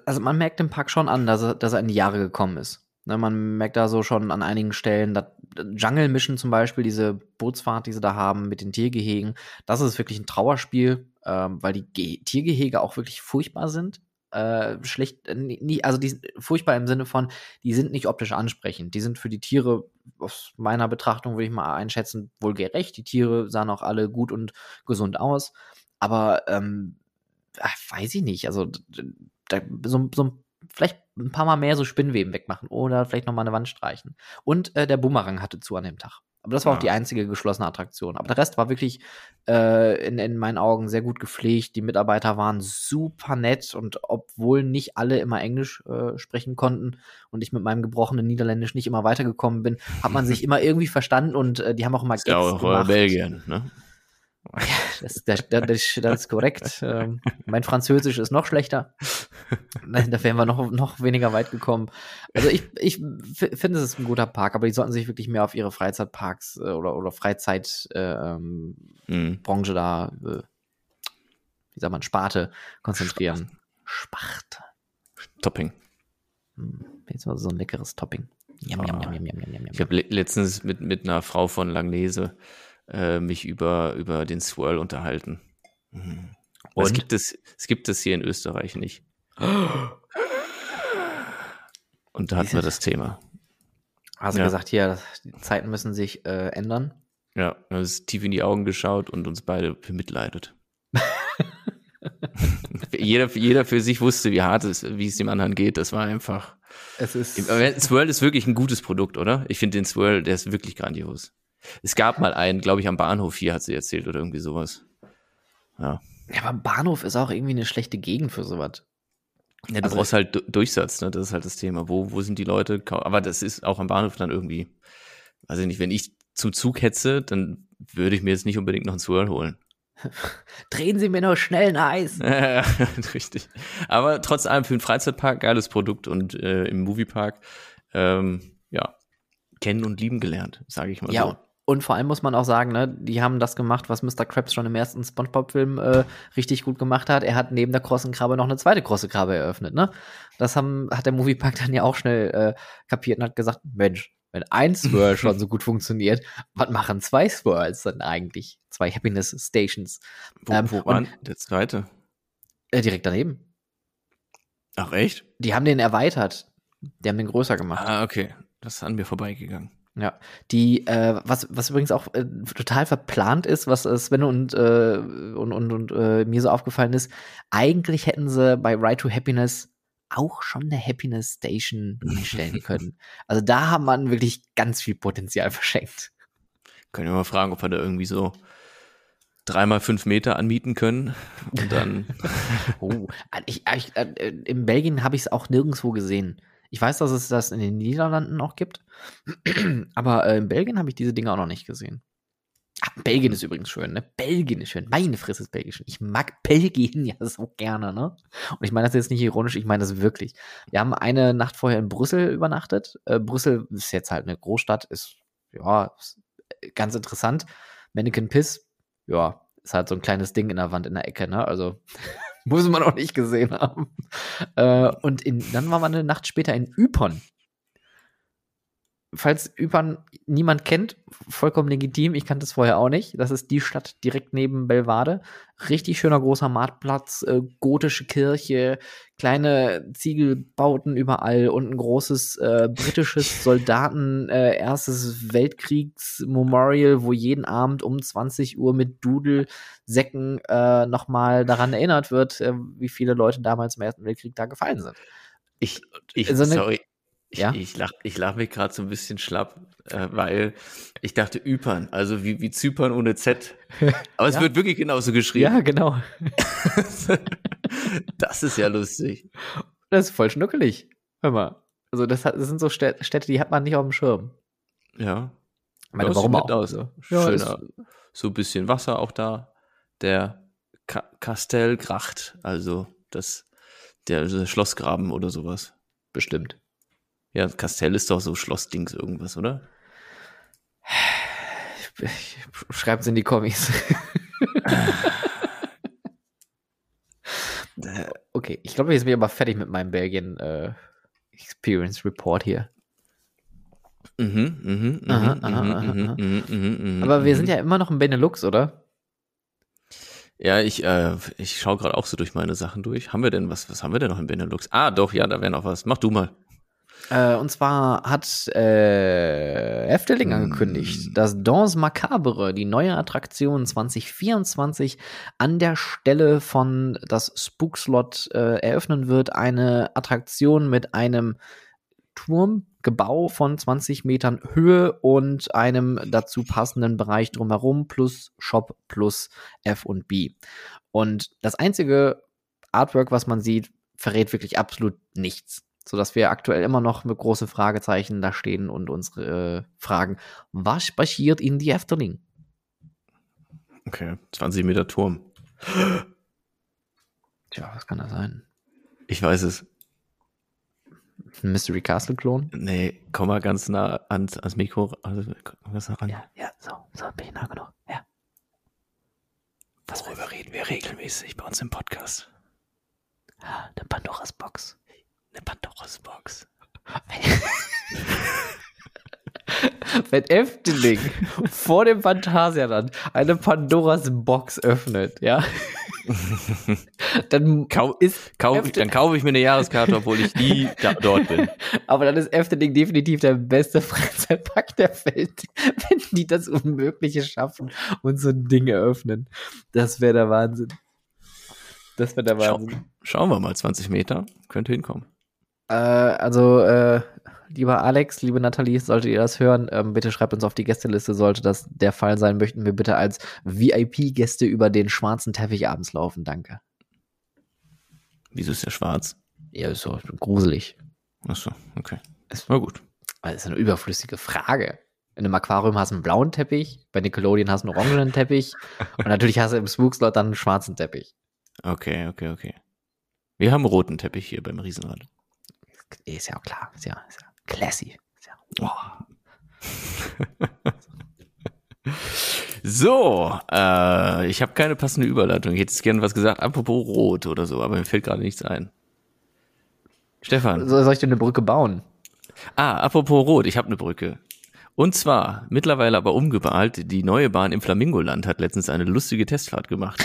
also man merkt im Park schon an, dass er, dass er in die Jahre gekommen ist. Ne, man merkt da so schon an einigen Stellen, dass Jungle Mission zum Beispiel, diese Bootsfahrt, die sie da haben mit den Tiergehegen, das ist wirklich ein Trauerspiel, ähm, weil die Ge Tiergehege auch wirklich furchtbar sind. Äh, schlecht, äh, nie, also die sind furchtbar im Sinne von, die sind nicht optisch ansprechend. Die sind für die Tiere, aus meiner Betrachtung würde ich mal einschätzen, wohl gerecht. Die Tiere sahen auch alle gut und gesund aus. Aber ähm, ach, weiß ich nicht, also da, so, so vielleicht ein paar Mal mehr so Spinnweben wegmachen oder vielleicht nochmal eine Wand streichen. Und äh, der Bumerang hatte zu an dem Tag. Aber das war ja. auch die einzige geschlossene Attraktion. Aber der Rest war wirklich äh, in, in meinen Augen sehr gut gepflegt. Die Mitarbeiter waren super nett und obwohl nicht alle immer Englisch äh, sprechen konnten und ich mit meinem gebrochenen Niederländisch nicht immer weitergekommen bin, hat man sich <laughs> immer irgendwie verstanden und äh, die haben auch immer Gags ja, auch gemacht. Belgien, ne? Das, das, das, das ist korrekt. Ähm, mein Französisch ist noch schlechter. Da wären wir noch, noch weniger weit gekommen. Also ich, ich finde, es ist ein guter Park, aber die sollten sich wirklich mehr auf ihre Freizeitparks äh, oder, oder Freizeitbranche äh, ähm, mhm. da, äh, wie sagt man, Sparte konzentrieren. Sparte. Topping. Hm, jetzt mal so ein leckeres Topping. Jam, jam, jam, jam, jam, jam, jam. Ich habe letztens mit, mit einer Frau von Langnese äh, mich über, über den Swirl unterhalten. Mhm. Und? Es gibt es, es gibt es hier in Österreich nicht. Und da hatten wir das Thema. Hast du ja. gesagt, hier, die Zeiten müssen sich äh, ändern? Ja, er ist tief in die Augen geschaut und uns beide bemitleidet. <laughs> jeder, jeder für sich wusste, wie hart es, wie es dem anderen geht. Das war einfach. Es ist. Swirl ist wirklich ein gutes Produkt, oder? Ich finde den Swirl, der ist wirklich grandios. Es gab mal einen, glaube ich, am Bahnhof hier, hat sie erzählt oder irgendwie sowas. Ja. Ja, aber Bahnhof ist auch irgendwie eine schlechte Gegend für sowas. Ja, du also, brauchst halt Durchsatz, ne? Das ist halt das Thema. Wo, wo sind die Leute? Aber das ist auch am Bahnhof dann irgendwie, weiß ich nicht, wenn ich zum Zug hetze, dann würde ich mir jetzt nicht unbedingt noch einen Swirl holen. <laughs> Drehen Sie mir noch schnell ein Eis. Ja, <laughs> richtig. Aber trotz allem für einen Freizeitpark geiles Produkt und äh, im Moviepark, ähm, ja, kennen und lieben gelernt, sage ich mal ja, so. Und vor allem muss man auch sagen, ne, die haben das gemacht, was Mr. Krabs schon im ersten SpongeBob-Film äh, richtig gut gemacht hat. Er hat neben der krossen Krabbe noch eine zweite krosse Krabbe eröffnet, ne? Das haben, hat der Moviepark dann ja auch schnell äh, kapiert und hat gesagt, Mensch, wenn ein Swirl <laughs> schon so gut funktioniert, was machen zwei Swirls dann eigentlich? Zwei Happiness Stations. Wo, ähm, wo war der zweite? Äh, direkt daneben. Ach echt? Die haben den erweitert. Die haben den größer gemacht. Ah, okay. Das ist an mir vorbeigegangen. Ja, die, äh, was, was übrigens auch äh, total verplant ist, was äh, Sven und, äh, und, und, und äh, mir so aufgefallen ist, eigentlich hätten sie bei Ride to Happiness auch schon eine Happiness Station hinstellen <laughs> können. Also da hat man wirklich ganz viel Potenzial verschenkt. Können wir mal fragen, ob wir da irgendwie so dreimal fünf Meter anmieten können und dann. <laughs> oh, ich, ich, äh, in Belgien habe ich es auch nirgendwo gesehen. Ich weiß, dass es das in den Niederlanden auch gibt, <clears throat> aber äh, in Belgien habe ich diese Dinge auch noch nicht gesehen. Ach, Belgien ist übrigens schön, ne? Belgien ist schön. Meine Fresse ist Belgien schön. Ich mag <laughs> Belgien ja so gerne, ne? Und ich meine das jetzt nicht ironisch, ich meine das wirklich. Wir haben eine Nacht vorher in Brüssel übernachtet. Äh, Brüssel ist jetzt halt eine Großstadt, ist, ja, ist ganz interessant. Mannequin Piss, ja, ist halt so ein kleines Ding in der Wand in der Ecke, ne? Also <laughs> muss man auch nicht gesehen haben. Äh, und in, dann waren wir eine Nacht später in Ypern falls Ypern niemand kennt, vollkommen legitim. Ich kannte es vorher auch nicht. Das ist die Stadt direkt neben Belvade. Richtig schöner großer Marktplatz, äh, gotische Kirche, kleine Ziegelbauten überall und ein großes äh, britisches <laughs> Soldaten äh, erstes Weltkriegs Memorial, wo jeden Abend um 20 Uhr mit Dudelsäcken äh, nochmal daran erinnert wird, äh, wie viele Leute damals im Ersten Weltkrieg da gefallen sind. Ich, ich, so sorry, ich, ja? ich lach, ich lach mich gerade so ein bisschen schlapp, äh, weil ich dachte Ypern, also wie, wie Zypern ohne Z. <laughs> Aber es ja. wird wirklich genauso geschrieben. Ja, genau. <laughs> das ist ja lustig. Das ist voll schnuckelig. Hör mal. Also das, hat, das sind so Städte, die hat man nicht auf dem Schirm. Ja. Ich meine, warum auch? Aus. So. Schöner, so ein bisschen Wasser auch da. Der Ka Kastellgracht, also das, der, der Schlossgraben oder sowas. Bestimmt. Ja, Kastell ist doch so Schlossdings irgendwas, oder? Schreibt es in die Kommis. <laughs> okay, ich glaube, jetzt bin ich aber fertig mit meinem Belgien äh, Experience Report hier. Aber wir mhm. sind ja immer noch im Benelux, oder? Ja, ich, äh, ich schaue gerade auch so durch meine Sachen durch. Haben wir denn was? Was haben wir denn noch im Benelux? Ah, doch, ja, da wäre noch was. Mach du mal. Äh, und zwar hat äh, Efteling Hm. angekündigt, dass Danse Macabre, die neue Attraktion 2024, an der Stelle von das Spookslot äh, eröffnen wird. Eine Attraktion mit einem Turmgebau von 20 Metern Höhe und einem dazu passenden Bereich drumherum plus Shop plus F und B. Und das einzige Artwork, was man sieht, verrät wirklich absolut nichts. Sodass wir aktuell immer noch mit großen Fragezeichen da stehen und unsere äh, fragen, was passiert in die Efteling? Okay, 20 Meter Turm. Tja, was kann das sein? Ich weiß es. Ein Mystery Castle Klon? Nee, komm mal ganz nah ans, ans Mikro. Also, komm ganz nah ran. Ja, ja, so, so bin ich nah genug. Ja. Worüber reden wir regelmäßig bei uns im Podcast? Der Pandoras Box. Eine Pandoras Box. <laughs> Wenn Efteling vor dem Phantasialand eine Pandoras Box öffnet, ja, <laughs> dann Kau ist kauf, Efte- dann kaufe ich mir eine Jahreskarte, obwohl ich nie dort bin. <laughs> Aber dann ist Efteling definitiv der beste Freizeitpark der Welt, wenn die das Unmögliche schaffen und so ein Ding eröffnen. Das wäre der Wahnsinn. Das wäre der Schau, Wahnsinn. schauen wir mal, 20 Meter, könnte hinkommen. Äh, also, äh, lieber Alex, liebe Nathalie, solltet ihr das hören, ähm, bitte schreibt uns auf die Gästeliste. Sollte das der Fall sein, möchten wir bitte als VIP-Gäste über den schwarzen Teppich abends laufen. Danke. Wieso ist der schwarz? Ja, ist so gruselig. Achso, okay. Es- Na gut. Das ist eine überflüssige Frage. In einem Aquarium hast du einen blauen Teppich, bei Nickelodeon hast du einen orangenen Teppich <laughs> und natürlich hast du im Spookslot dann einen schwarzen Teppich. Okay, okay, okay. Wir haben einen roten Teppich hier beim Riesenrad. Ist ja auch klar, ist ja, ist ja classy. Ist ja, boah. <laughs> So, äh, ich habe keine passende Überleitung. Ich hätte jetzt gerne was gesagt, apropos rot oder so, aber mir fällt gerade nichts ein. Stefan. So, soll ich dir eine Brücke bauen? Ah, apropos rot, ich habe eine Brücke. Und zwar, mittlerweile aber umgebaut, die neue Bahn im Flamingoland hat letztens eine lustige Testfahrt gemacht.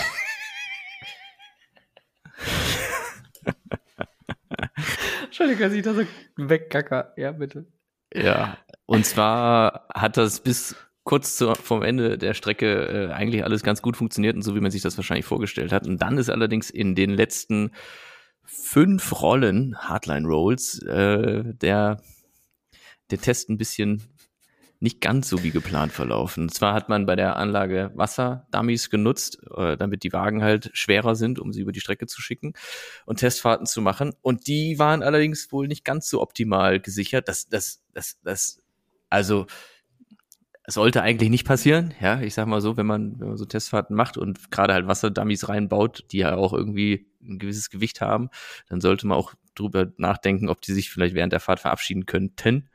Entschuldigung, dass ich da so wegkacker. Ja, bitte. Ja, und zwar hat das bis kurz zu, vom Ende der Strecke äh, eigentlich alles ganz gut funktioniert und so, wie man sich das wahrscheinlich vorgestellt hat. Und dann ist allerdings in den letzten fünf Rollen, Hardline Rolls, äh, der, der Test ein bisschen nicht ganz so wie geplant verlaufen. Und zwar hat man bei der Anlage Wasserdummies genutzt, äh, damit die Wagen halt schwerer sind, um sie über die Strecke zu schicken und Testfahrten zu machen. Und die waren allerdings wohl nicht ganz so optimal gesichert. Das, das, das, das, also sollte eigentlich nicht passieren. Ja, ich sag mal so, wenn man, wenn man so Testfahrten macht und gerade halt Wasserdummies reinbaut, die ja auch irgendwie ein gewisses Gewicht haben, dann sollte man auch drüber nachdenken, ob die sich vielleicht während der Fahrt verabschieden könnten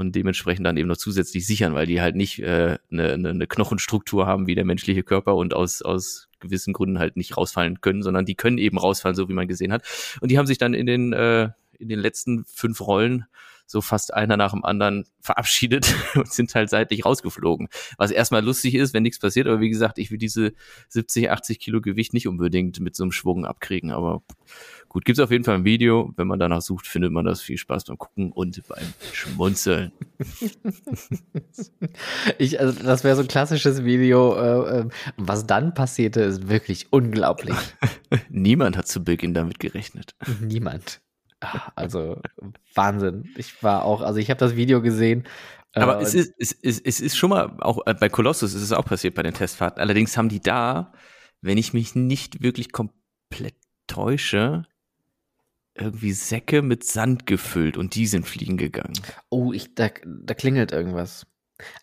und dementsprechend dann eben noch zusätzlich sichern, weil die halt nicht äh, eine, eine, eine Knochenstruktur haben wie der menschliche Körper und aus, aus gewissen Gründen halt nicht rausfallen können, sondern die können eben rausfallen, so wie man gesehen hat. Und die haben sich dann in den, äh, in den letzten fünf Rollen so fast einer nach dem anderen verabschiedet <laughs> und sind halt seitlich rausgeflogen. Was erstmal lustig ist, wenn nichts passiert, aber wie gesagt, ich will diese 70, 80 Kilo Gewicht nicht unbedingt mit so einem Schwung abkriegen, aber gut, gibt's auf jeden Fall ein Video. Wenn man danach sucht, findet man das. Viel Spaß beim Gucken und beim Schmunzeln. <laughs> Ich, also das wäre so ein klassisches Video. Äh, äh, was dann passierte, ist wirklich unglaublich. <laughs> Niemand hat zu Beginn damit gerechnet. Niemand. Ah, Also Wahnsinn. Ich war auch, also ich habe das Video gesehen. äh, Aber es und- ist, es, ist, es ist schon mal, auch äh, bei Colossus ist es auch passiert bei den Testfahrten. Allerdings haben die da, wenn ich mich nicht wirklich komplett täusche, irgendwie Säcke mit Sand gefüllt und die sind fliegen gegangen. Oh, ich, da, da klingelt irgendwas.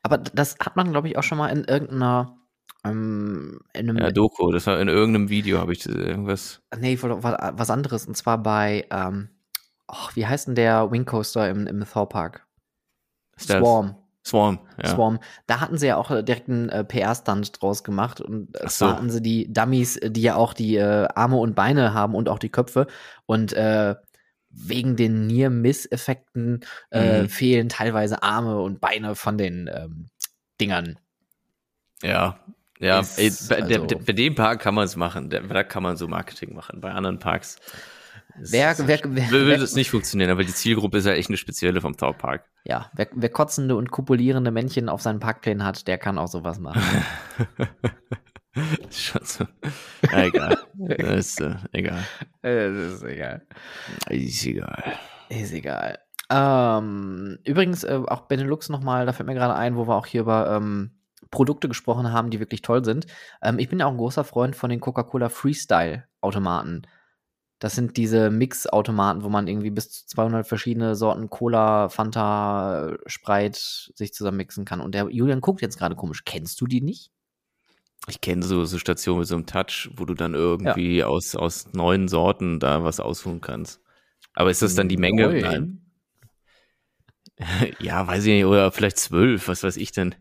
Aber das hat man, glaube ich, auch schon mal in irgendeiner, ähm, in einem, Ja, Doku, das war in irgendeinem Video, habe ich das irgendwas. nee, wa- wa- was anderes. Und zwar bei, ähm, oh, wie heißt denn der Wing Coaster im, im Thor Park? Swarm. Swarm, ja. Swarm. Da hatten sie ja auch äh, direkt einen äh, PR-Stunt draus gemacht. Und zwar so. hatten sie die Dummies, äh, die ja auch die äh, Arme und Beine haben und auch die Köpfe. Und äh, wegen den Near-Miss-Effekten äh, Mhm. fehlen teilweise Arme und Beine von den ähm, Dingern. Ja. Ja, Ist ey, bei, der, also- der, bei dem Park kann man es machen. Der, da kann man so Marketing machen. Bei anderen Parks Wer, wer, wer, würde das nicht funktionieren, aber die Zielgruppe ist ja echt eine spezielle vom Thor Park. ja, wer, wer kotzende und kopulierende Männchen auf seinen Parkplänen hat, der kann auch sowas machen. Ist <laughs> Schon so. Ja, egal. <laughs> Das ist äh, egal. Das ist egal. Ist egal. Ist egal. Ähm, übrigens, äh, auch Benelux nochmal, da fällt mir gerade ein, wo wir auch hier über ähm, Produkte gesprochen haben, die wirklich toll sind. Ähm, ich bin ja auch ein großer Freund von den Coca-Cola Freestyle-Automaten. Das sind diese Mix-Automaten, wo man irgendwie bis zu 200 verschiedene Sorten Cola, Fanta, äh, Sprite sich zusammen mixen kann. Und der Julian guckt jetzt gerade komisch. Kennst du die nicht? Ich kenne so, so Stationen mit so einem Touch, wo du dann irgendwie aus, aus neun Sorten da was aussuchen kannst. Aber ist das dann die Menge? Neun? Nein. <laughs> Ja, weiß ich nicht, oder vielleicht zwölf, was weiß ich denn.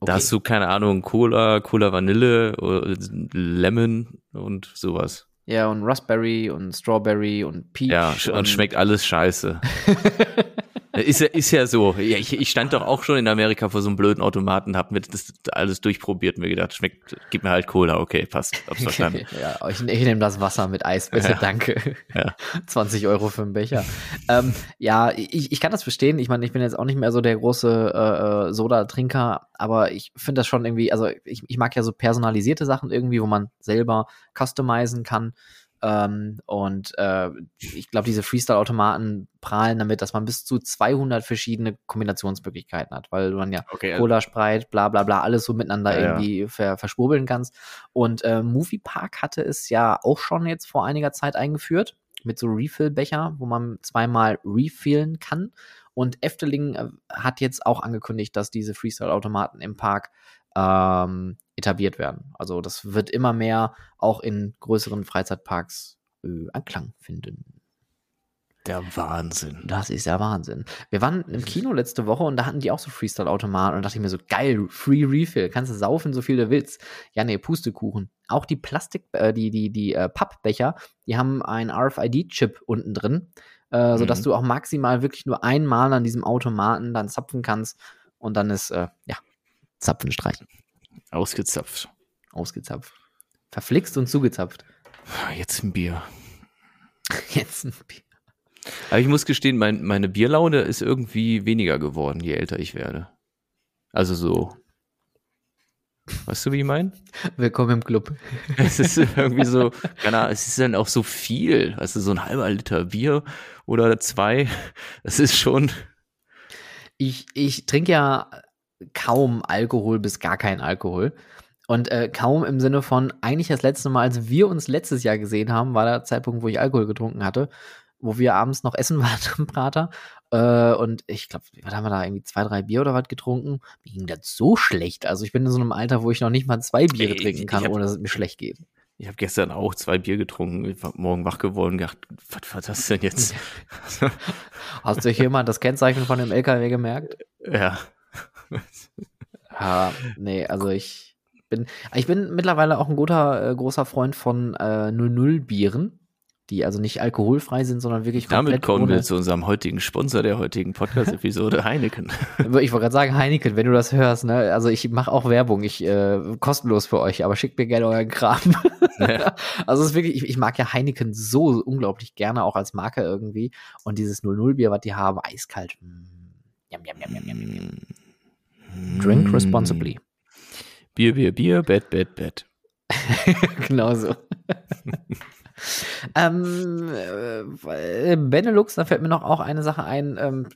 Da hast du, keine Ahnung, Cola, Cola Vanille, oder Lemon und sowas. Ja, und Raspberry und Strawberry und Peach. Ja, sch- und schmeckt alles scheiße. <laughs> ist, ja, ist ja so. Ja, ich, ich stand doch auch schon in Amerika vor so einem blöden Automaten, hab mir das alles durchprobiert und mir gedacht, schmeckt, gib mir halt Cola, okay, passt, hab's verstanden. <laughs> ja, ich, ich nehme das Wasser mit Eis, bitte, Ja. danke. Ja. <laughs> 20 Euro für einen Becher. ähm, ja, ich, ich kann das verstehen. Ich meine, ich bin jetzt auch nicht mehr so der große äh, äh, Soda-Trinker, aber ich finde das schon irgendwie, also ich, ich mag ja so personalisierte Sachen irgendwie, wo man selber customizen kann. Ähm, und äh, ich glaube, diese Freestyle-Automaten prahlen damit, dass man bis zu 200 verschiedene Kombinationsmöglichkeiten hat, weil man ja Okay, Cola, Sprite, bla bla bla, alles so miteinander Ja, ja. irgendwie ver verschwurbeln kannst. Und äh, Movie Park hatte es ja auch schon jetzt vor einiger Zeit eingeführt mit so Refill-Becher, wo man zweimal refillen kann. Und Efteling äh, hat jetzt auch angekündigt, dass diese Freestyle-Automaten im Park ähm, etabliert werden. Also das wird immer mehr auch in größeren Freizeitparks äh, Anklang finden. der Wahnsinn. Das ist ja Wahnsinn. Wir waren im Kino letzte Woche und da hatten die auch so Freestyle-Automaten und dachte ich mir so, geil, Free Refill, kannst du saufen, so viel du willst. Ja, nee, Pustekuchen. Auch die Plastik, äh, die, die, die äh, Pappbecher, die haben einen RFID-Chip unten drin, äh, sodass Mhm. du auch maximal wirklich nur einmal an diesem Automaten dann zapfen kannst und dann ist, äh, ja, Zapfen streichen. Ausgezapft. Ausgezapft. Verflixt und zugezapft. Jetzt ein Bier. <laughs> Jetzt ein Bier. Aber ich muss gestehen, mein, meine Bierlaune ist irgendwie weniger geworden, je älter ich werde. Also so. Weißt du, wie ich meine? Willkommen im Club. <laughs> Es ist <laughs> irgendwie so, keine Ahnung, es ist dann auch so viel. Also so ein halber Liter Bier oder zwei. Das ist schon. ich, ich trinke ja kaum Alkohol bis gar kein Alkohol. Und äh, kaum im Sinne von, eigentlich das letzte Mal, als wir uns letztes Jahr gesehen haben, war der Zeitpunkt, wo ich Alkohol getrunken hatte, wo wir abends noch essen <laughs> waren am Prater. Äh, und ich glaube, was haben wir da irgendwie zwei, drei Bier oder was getrunken? Mir ging das so schlecht. Also ich bin in so einem Alter, wo ich noch nicht mal zwei Biere Ey, trinken kann, hab- ohne dass es mir schlecht geht. Ich habe gestern auch zwei Bier getrunken, ich war morgen wach geworden und gedacht, was war das denn jetzt? <laughs> Hast du hier mal das Kennzeichen von dem LKW gemerkt? ja. <laughs> Ja, nee, also ich bin, ich bin mittlerweile auch ein guter, äh, großer Freund von äh, 00-Bieren, die also nicht alkoholfrei sind, sondern wirklich Damit kommen ohne. wir zu unserem heutigen Sponsor der heutigen Podcast-Episode, <laughs> Heineken. Ich wollte gerade sagen, Heineken, wenn du das hörst, ne? Also ich mache auch Werbung, ich äh, kostenlos für euch, aber schickt mir gerne euren Kram. <laughs> Ja. Also es ist wirklich, ich, ich mag ja Heineken so unglaublich gerne, auch als Marke irgendwie. Und dieses 00-Bier, was die haben, eiskalt. Mm. Yum, yum, yum, yum, yum, yum. Drink responsibly. Bier, Bier, Bier, Bett, Bett, Bett. <laughs> genau so. <laughs> ähm, äh, Benelux, da fällt mir noch auch eine Sache ein, ähm,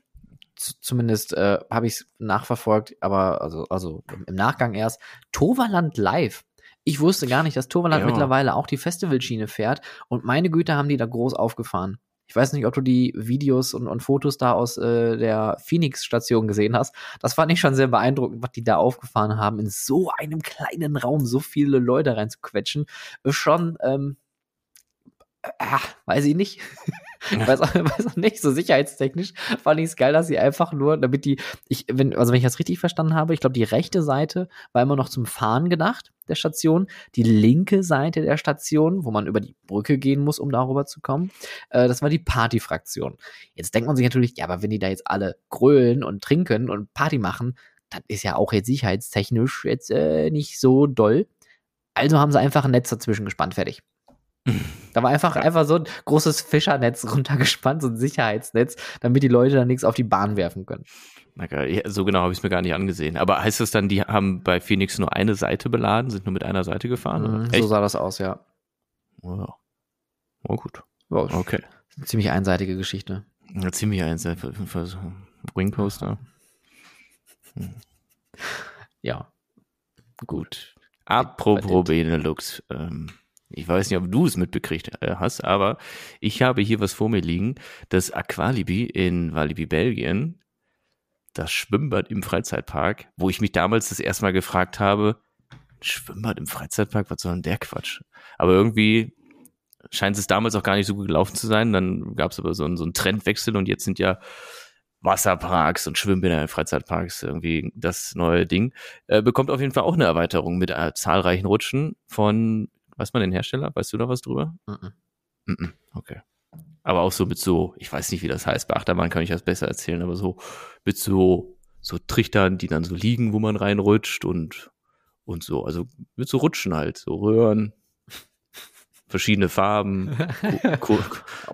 zumindest äh, habe ich es nachverfolgt, aber also, also im- im Nachgang erst. Toverland Live. Ich wusste gar nicht, dass Toverland Ja. mittlerweile auch die Festivalschiene fährt und meine Güte haben die da groß aufgefahren. Ich weiß nicht, ob du die Videos und, und Fotos da aus äh, der Phoenix-Station gesehen hast. Das fand ich schon sehr beeindruckend, was die da aufgefahren haben, in so einem kleinen Raum so viele Leute reinzuquetschen. Schon, ähm, äh, weiß ich nicht. <laughs> weiß, auch, <laughs> weiß auch nicht, so sicherheitstechnisch fand ich es geil, dass sie einfach nur, damit die, ich, wenn, also wenn ich das richtig verstanden habe, ich glaube, die rechte Seite war immer noch zum Fahren gedacht, der Station. Die linke Seite der Station, wo man über die Brücke gehen muss, um darüber zu kommen, äh, das war die Partyfraktion. Jetzt denkt man sich natürlich, ja, aber wenn die da jetzt alle grölen und trinken und Party machen, das ist ja auch jetzt sicherheitstechnisch jetzt äh, nicht so doll. Also haben sie einfach ein Netz dazwischen gespannt, fertig. Da war einfach, ja. einfach so ein großes Fischernetz <laughs> runtergespannt, so ein Sicherheitsnetz, damit die Leute dann nichts auf die Bahn werfen können. Na geil, so genau habe ich es mir gar nicht angesehen. Aber heißt das dann, die haben bei Phoenix nur eine Seite beladen, sind nur mit einer Seite gefahren? Mhm, so sah das aus, ja. Oh, oh gut. Oh, okay. Ziemlich einseitige Geschichte. Eine ziemlich einseitige Wingposter. Hm. Ja. Gut. Apropos Benelux. Ähm, ich weiß nicht, ob du es mitbekriegt äh, hast, aber ich habe hier was vor mir liegen. Das Aqualibi in Walibi, Belgien, das Schwimmbad im Freizeitpark, wo ich mich damals das erste Mal gefragt habe, Schwimmbad im Freizeitpark, was soll denn der Quatsch? Aber irgendwie scheint es damals auch gar nicht so gut gelaufen zu sein. Dann gab es aber so einen, so einen Trendwechsel und jetzt sind ja Wasserparks und Schwimmbäder in Freizeitparks irgendwie das neue Ding. Äh, bekommt auf jeden Fall auch eine Erweiterung mit äh, zahlreichen Rutschen von Weiß man den Hersteller? Weißt du da was drüber? Mm -mm. Okay. Aber auch so mit so, ich weiß nicht, wie das heißt, bei Achterbahn kann ich das besser erzählen, aber so mit so, so Trichtern, die dann so liegen, wo man reinrutscht und, und so. Also mit so Rutschen halt, so Röhren, verschiedene Farben. <laughs>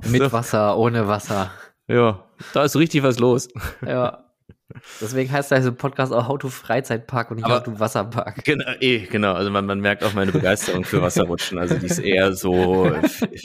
mit Wasser, ohne Wasser. Ja, da ist richtig was los. Ja. Deswegen heißt der Podcast auch How to Freizeitpark und nicht Aber, How to Wasserpark. Genau, eh, genau. Also man, man merkt auch meine Begeisterung für Wasserrutschen. Also die ist eher so. Ich,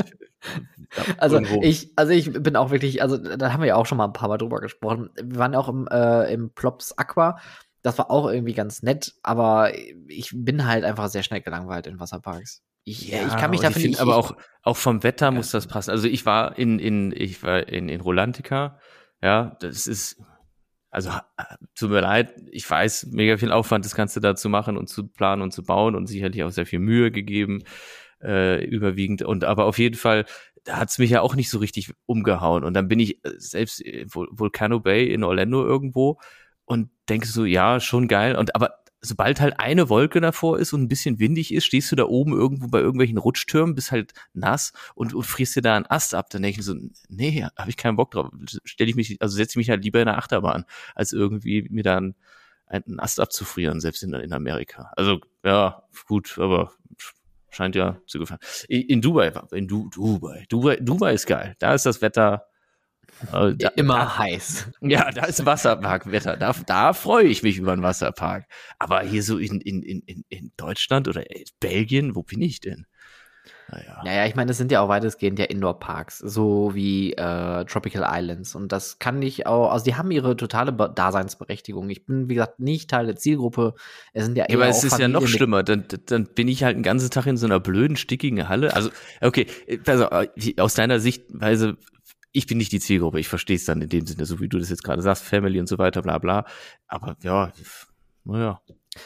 also irgendwo. ich, also ich bin auch wirklich, also da haben wir ja auch schon mal ein paar Mal drüber gesprochen. Wir waren ja auch im, äh, im Plops Aqua. Das war auch irgendwie ganz nett, aber ich bin halt einfach sehr schnell gelangweilt in Wasserparks. Ich, ja, ich kann mich dafür nicht. Aber auch, auch vom Wetter ja. muss das passen. Also ich war in, in, ich war in, in Rolantica. Ja, das ist, also tut mir leid, ich weiß, mega viel Aufwand, das Ganze da zu machen und zu planen und zu bauen und sicherlich auch sehr viel Mühe gegeben, äh, überwiegend. Und aber auf jeden Fall, da hat's mich ja auch nicht so richtig umgehauen. Und dann bin ich äh, selbst Volcano Bay in Orlando irgendwo und denke so, ja, schon geil. Und aber sobald halt eine Wolke davor ist und ein bisschen windig ist, stehst du da oben irgendwo bei irgendwelchen Rutschtürmen, bist halt nass und, und frierst dir da einen Ast ab. Dann denke ich so, nee, habe ich keinen Bock drauf. Stelle ich mich, also setze ich mich halt lieber in der Achterbahn, als irgendwie mir dann einen Ast abzufrieren, selbst in, in Amerika. Also, ja, gut, aber scheint ja zu gefallen. In Dubai, in du, Dubai, Dubai, Dubai ist geil. Da ist das Wetter äh, da, Immer da, heiß. Ja, da ist Wasserparkwetter. Da, da freue ich mich über einen Wasserpark. Aber hier so in, in, in, in Deutschland oder Belgien, wo bin ich denn? Naja. naja, ich meine, das sind ja auch weitestgehend ja Indoor-Parks, so wie äh, Tropical Islands. Und das kann ich auch, also die haben ihre totale Be Daseinsberechtigung. Ich bin, wie gesagt, nicht Teil der Zielgruppe. Es sind ja, ja aber es ist Familien ja noch schlimmer. Dann, dann bin ich halt einen ganzen Tag in so einer blöden, stickigen Halle. Also, okay, also aus deiner Sichtweise ich bin nicht die Zielgruppe, ich verstehe es dann in dem Sinne, so wie du das jetzt gerade sagst, Family und so weiter, bla bla. Aber ja, naja.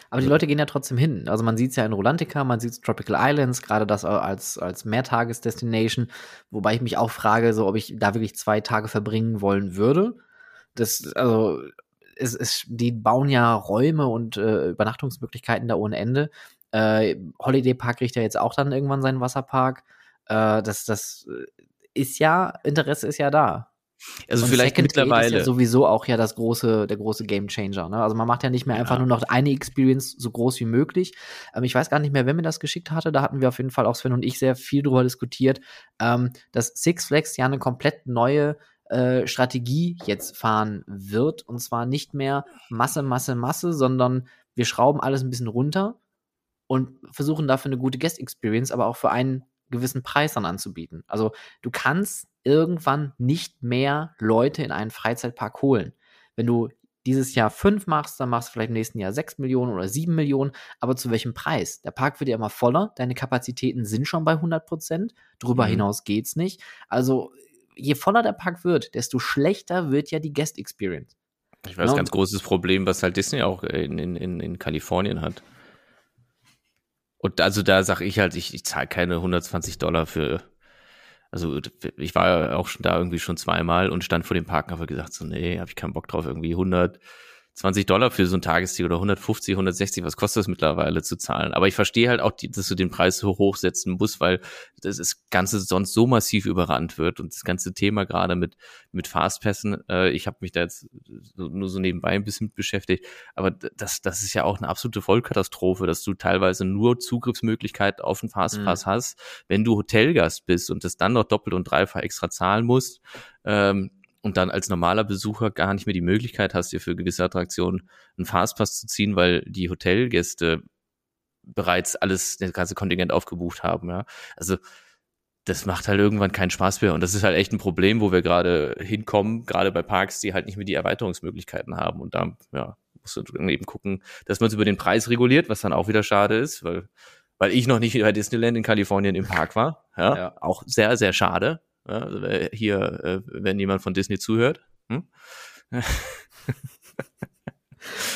Aber die Leute gehen ja trotzdem hin. Also man sieht es ja in Rolantica, man sieht Tropical Islands, gerade das als, als Mehrtagesdestination, wobei ich mich auch frage, so ob ich da wirklich zwei Tage verbringen wollen würde. Das, also, es, es, die bauen ja Räume und äh, Übernachtungsmöglichkeiten da ohne Ende. Äh, Holiday Park kriegt ja jetzt auch dann irgendwann seinen Wasserpark. Äh, das, das ist ja, Interesse ist ja da. Also und vielleicht Second mittlerweile. Ist ja sowieso auch ja das große, der große Game Changer. Ne? Also man macht ja nicht mehr ja. einfach nur noch eine Experience so groß wie möglich. Ähm, ich weiß gar nicht mehr, wer mir das geschickt hatte. Da hatten wir auf jeden Fall auch Sven und ich sehr viel drüber diskutiert, ähm, dass Six Flags ja eine komplett neue äh, Strategie jetzt fahren wird. Und zwar nicht mehr Masse, Masse, Masse, sondern wir schrauben alles ein bisschen runter und versuchen dafür eine gute Guest Experience, aber auch für einen gewissen Preis dann anzubieten. Also du kannst irgendwann nicht mehr Leute in einen Freizeitpark holen. Wenn du dieses Jahr fünf machst, dann machst du vielleicht im nächsten Jahr sechs Millionen oder sieben Millionen, aber zu welchem Preis? Der Park wird ja immer voller, deine Kapazitäten sind schon bei 100 Prozent, darüber mhm. hinaus geht's nicht. Also je voller der Park wird, desto schlechter wird ja die Guest Experience. Ich weiß, ja, ganz großes Problem, was halt Disney auch in, in, in Kalifornien hat. Und also da sage ich halt, ich, ich zahle keine 120 Dollar für. Also ich war ja auch schon da irgendwie schon zweimal und stand vor dem Park und habe gesagt, so nee, habe ich keinen Bock drauf, irgendwie 100 20 Dollar für so ein Tagesticket oder 150, 160, was kostet das mittlerweile zu zahlen? Aber ich verstehe halt auch, die, dass du den Preis so hoch setzen musst, weil das Ganze sonst so massiv überrannt wird und das ganze Thema gerade mit, mit Fastpassen, äh, ich habe mich da jetzt so, nur so nebenbei ein bisschen beschäftigt, aber das, das ist ja auch eine absolute Vollkatastrophe, dass du teilweise nur Zugriffsmöglichkeiten auf den Fastpass mhm. hast, wenn du Hotelgast bist und das dann noch doppelt und dreifach extra zahlen musst. Ähm, und dann als normaler Besucher gar nicht mehr die Möglichkeit hast, dir für gewisse Attraktionen einen Fastpass zu ziehen, weil die Hotelgäste bereits alles, das ganze Kontingent aufgebucht haben, ja. Also, das macht halt irgendwann keinen Spaß mehr. Und das ist halt echt ein Problem, wo wir gerade hinkommen, gerade bei Parks, die halt nicht mehr die Erweiterungsmöglichkeiten haben. Und da, ja, musst du dann eben gucken, dass man es über den Preis reguliert, was dann auch wieder schade ist, weil, weil ich noch nicht bei Disneyland in Kalifornien im Park war. Ja, ja. auch sehr, sehr schade. Also hier, äh, wenn jemand von Disney zuhört. Hm? <laughs> <laughs>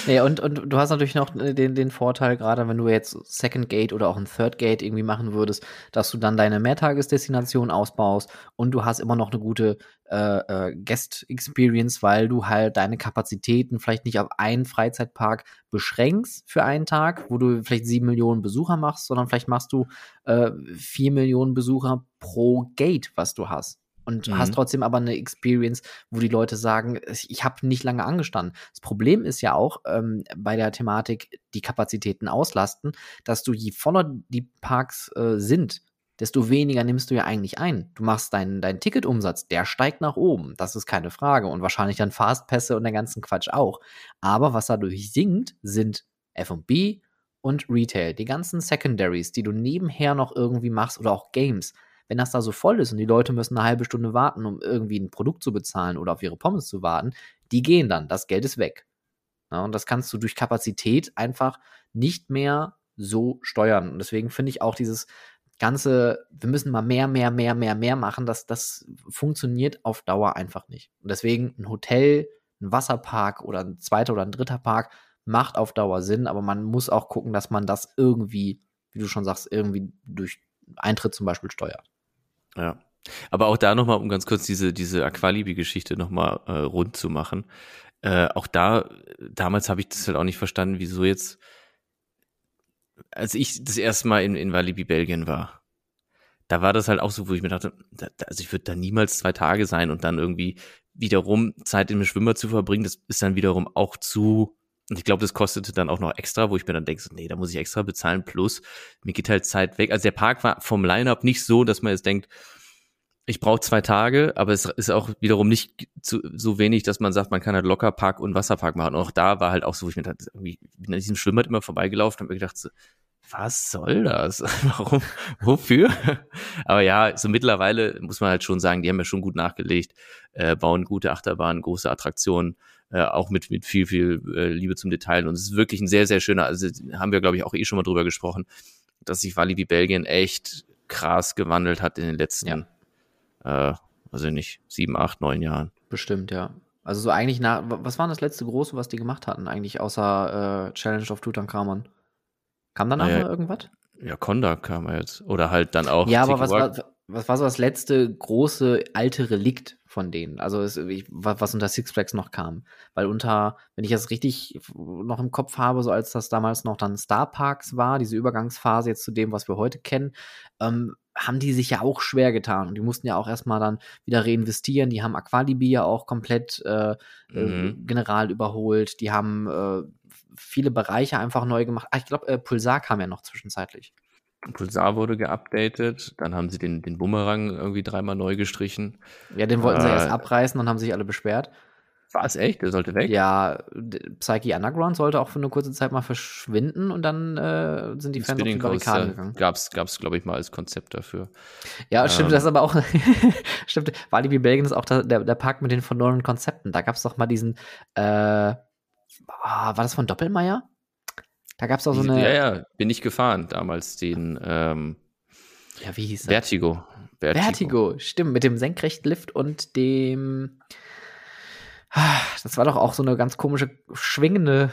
Ja, und, und du hast natürlich noch äh, den, den Vorteil, gerade wenn du jetzt Second Gate oder auch ein Third Gate irgendwie machen würdest, dass du dann deine Mehrtagesdestination ausbaust und du hast immer noch eine gute äh, äh, Guest Experience, weil du halt deine Kapazitäten vielleicht nicht auf einen Freizeitpark beschränkst für einen Tag, wo du vielleicht sieben Millionen Besucher machst, sondern vielleicht machst du äh, vier Millionen Besucher pro Gate, was du hast und mhm. hast trotzdem aber eine Experience, wo die Leute sagen, ich habe nicht lange angestanden. Das Problem ist ja auch ähm, bei der Thematik, die Kapazitäten auslasten, dass du je voller die Parks äh, sind, desto weniger nimmst du ja eigentlich ein. Du machst deinen dein Ticketumsatz, der steigt nach oben, das ist keine Frage. Und wahrscheinlich dann Fastpässe und der ganzen Quatsch auch. Aber was dadurch sinkt, sind FB und Retail. Die ganzen Secondaries, die du nebenher noch irgendwie machst oder auch Games wenn das da so voll ist und die Leute müssen eine halbe Stunde warten, um irgendwie ein Produkt zu bezahlen oder auf ihre Pommes zu warten, die gehen dann, das Geld ist weg. Ja, und das kannst du durch Kapazität einfach nicht mehr so steuern. Und deswegen finde ich auch dieses ganze, wir müssen mal mehr, mehr, mehr, mehr, mehr machen, das, das funktioniert auf Dauer einfach nicht. Und deswegen ein Hotel, ein Wasserpark oder ein zweiter oder ein dritter Park macht auf Dauer Sinn, aber man muss auch gucken, dass man das irgendwie, wie du schon sagst, irgendwie durch Eintritt zum Beispiel steuert. Ja. Aber auch da nochmal, um ganz kurz diese, diese Aqualibi-Geschichte nochmal äh, rund zu machen. Äh, auch da, damals habe ich das halt auch nicht verstanden, wieso jetzt, als ich das erste Mal in, in Walibi, Belgien war, da war das halt auch so, wo ich mir dachte, da, also ich würde da niemals zwei Tage sein und dann irgendwie wiederum Zeit in dem Schwimmer zu verbringen, das ist dann wiederum auch zu und ich glaube, das kostete dann auch noch extra, wo ich mir dann denke, so, nee, da muss ich extra bezahlen. Plus, mir geht halt Zeit weg. Also der Park war vom Line-Up nicht so, dass man jetzt denkt, ich brauche zwei Tage, aber es ist auch wiederum nicht zu, so wenig, dass man sagt, man kann halt locker Park und Wasserpark machen. Und auch da war halt auch so, wo ich mir dachte, irgendwie bin an diesem Schwimmbad immer vorbeigelaufen und mir gedacht, so, was soll das? <laughs> Warum? Wofür? Aber ja, so mittlerweile muss man halt schon sagen, die haben ja schon gut nachgelegt, äh, bauen gute Achterbahnen, große Attraktionen äh, auch mit, mit viel, viel äh, Liebe zum Detail. Und es ist wirklich ein sehr, sehr schöner, also haben wir, glaube ich, auch eh schon mal drüber gesprochen, dass sich Walibi Belgien echt krass gewandelt hat in den letzten, ja. äh, also nicht, sieben, acht, neun Jahren. Bestimmt, ja. Also so eigentlich nach, was war das letzte große, was die gemacht hatten, eigentlich außer äh, Challenge of Tutankhamon? Kam danach naja, noch irgendwas? Ja, Konda kam er jetzt. Oder halt dann auch. Ja, aber was war, was war so das letzte große alte Relikt von denen? Also es, ich, was unter Six Flags noch kam. Weil unter, wenn ich das richtig noch im Kopf habe, so als das damals noch dann Star Parks war, diese Übergangsphase jetzt zu dem, was wir heute kennen, ähm, haben die sich ja auch schwer getan. Und die mussten ja auch erstmal dann wieder reinvestieren. Die haben Aqualibi ja auch komplett äh, äh mhm. general überholt. Die haben äh, viele Bereiche einfach neu gemacht. Ah, ich glaube, äh, Pulsar kam ja noch zwischenzeitlich. Pulsar wurde geupdatet, dann haben sie den, den Bumerang irgendwie dreimal neu gestrichen. Ja, den wollten äh, sie erst abreißen und haben sich alle beschwert. War es echt? Der sollte weg? Ja, Psyche Underground sollte auch für eine kurze Zeit mal verschwinden und dann äh, sind die Fans auf die Barrikaden gegangen. Gab's, gab's glaube ich, mal als Konzept dafür. Ja, ähm. stimmt, das aber auch, <laughs> stimmt, Walibi Belgien ist auch der, der Park mit den verlorenen Konzepten. Da gab es doch mal diesen, äh, war das von Doppelmeier? Da gab es auch so eine. Ja, ja, bin ich gefahren damals, den. Ähm, ja, wie hieß das? Vertigo. Vertigo. Vertigo, stimmt, mit dem Senkrechtlift und dem. Das war doch auch so eine ganz komische, schwingende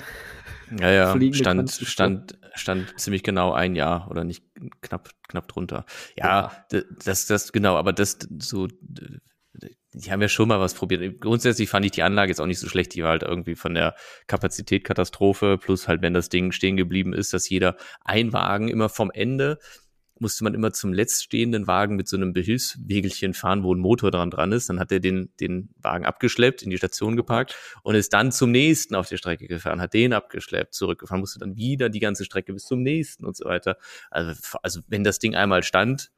Ja, ja, stand, stand, stand ziemlich genau ein Jahr oder nicht knapp, knapp drunter. Ja, ja, das, das, genau, aber das so, die haben ja schon mal was probiert. Grundsätzlich fand ich die Anlage jetzt auch nicht so schlecht. Die war halt irgendwie von der Kapazität Katastrophe. Plus halt, wenn das Ding stehen geblieben ist, dass jeder ein Wagen immer vom Ende musste man immer zum letztstehenden Wagen mit so einem Behilfswegelchen fahren, wo ein Motor dran dran ist. Dann hat er den, den Wagen abgeschleppt, in die Station geparkt und ist dann zum nächsten auf der Strecke gefahren, hat den abgeschleppt, zurückgefahren, musste dann wieder die ganze Strecke bis zum nächsten und so weiter. Also, also wenn das Ding einmal stand,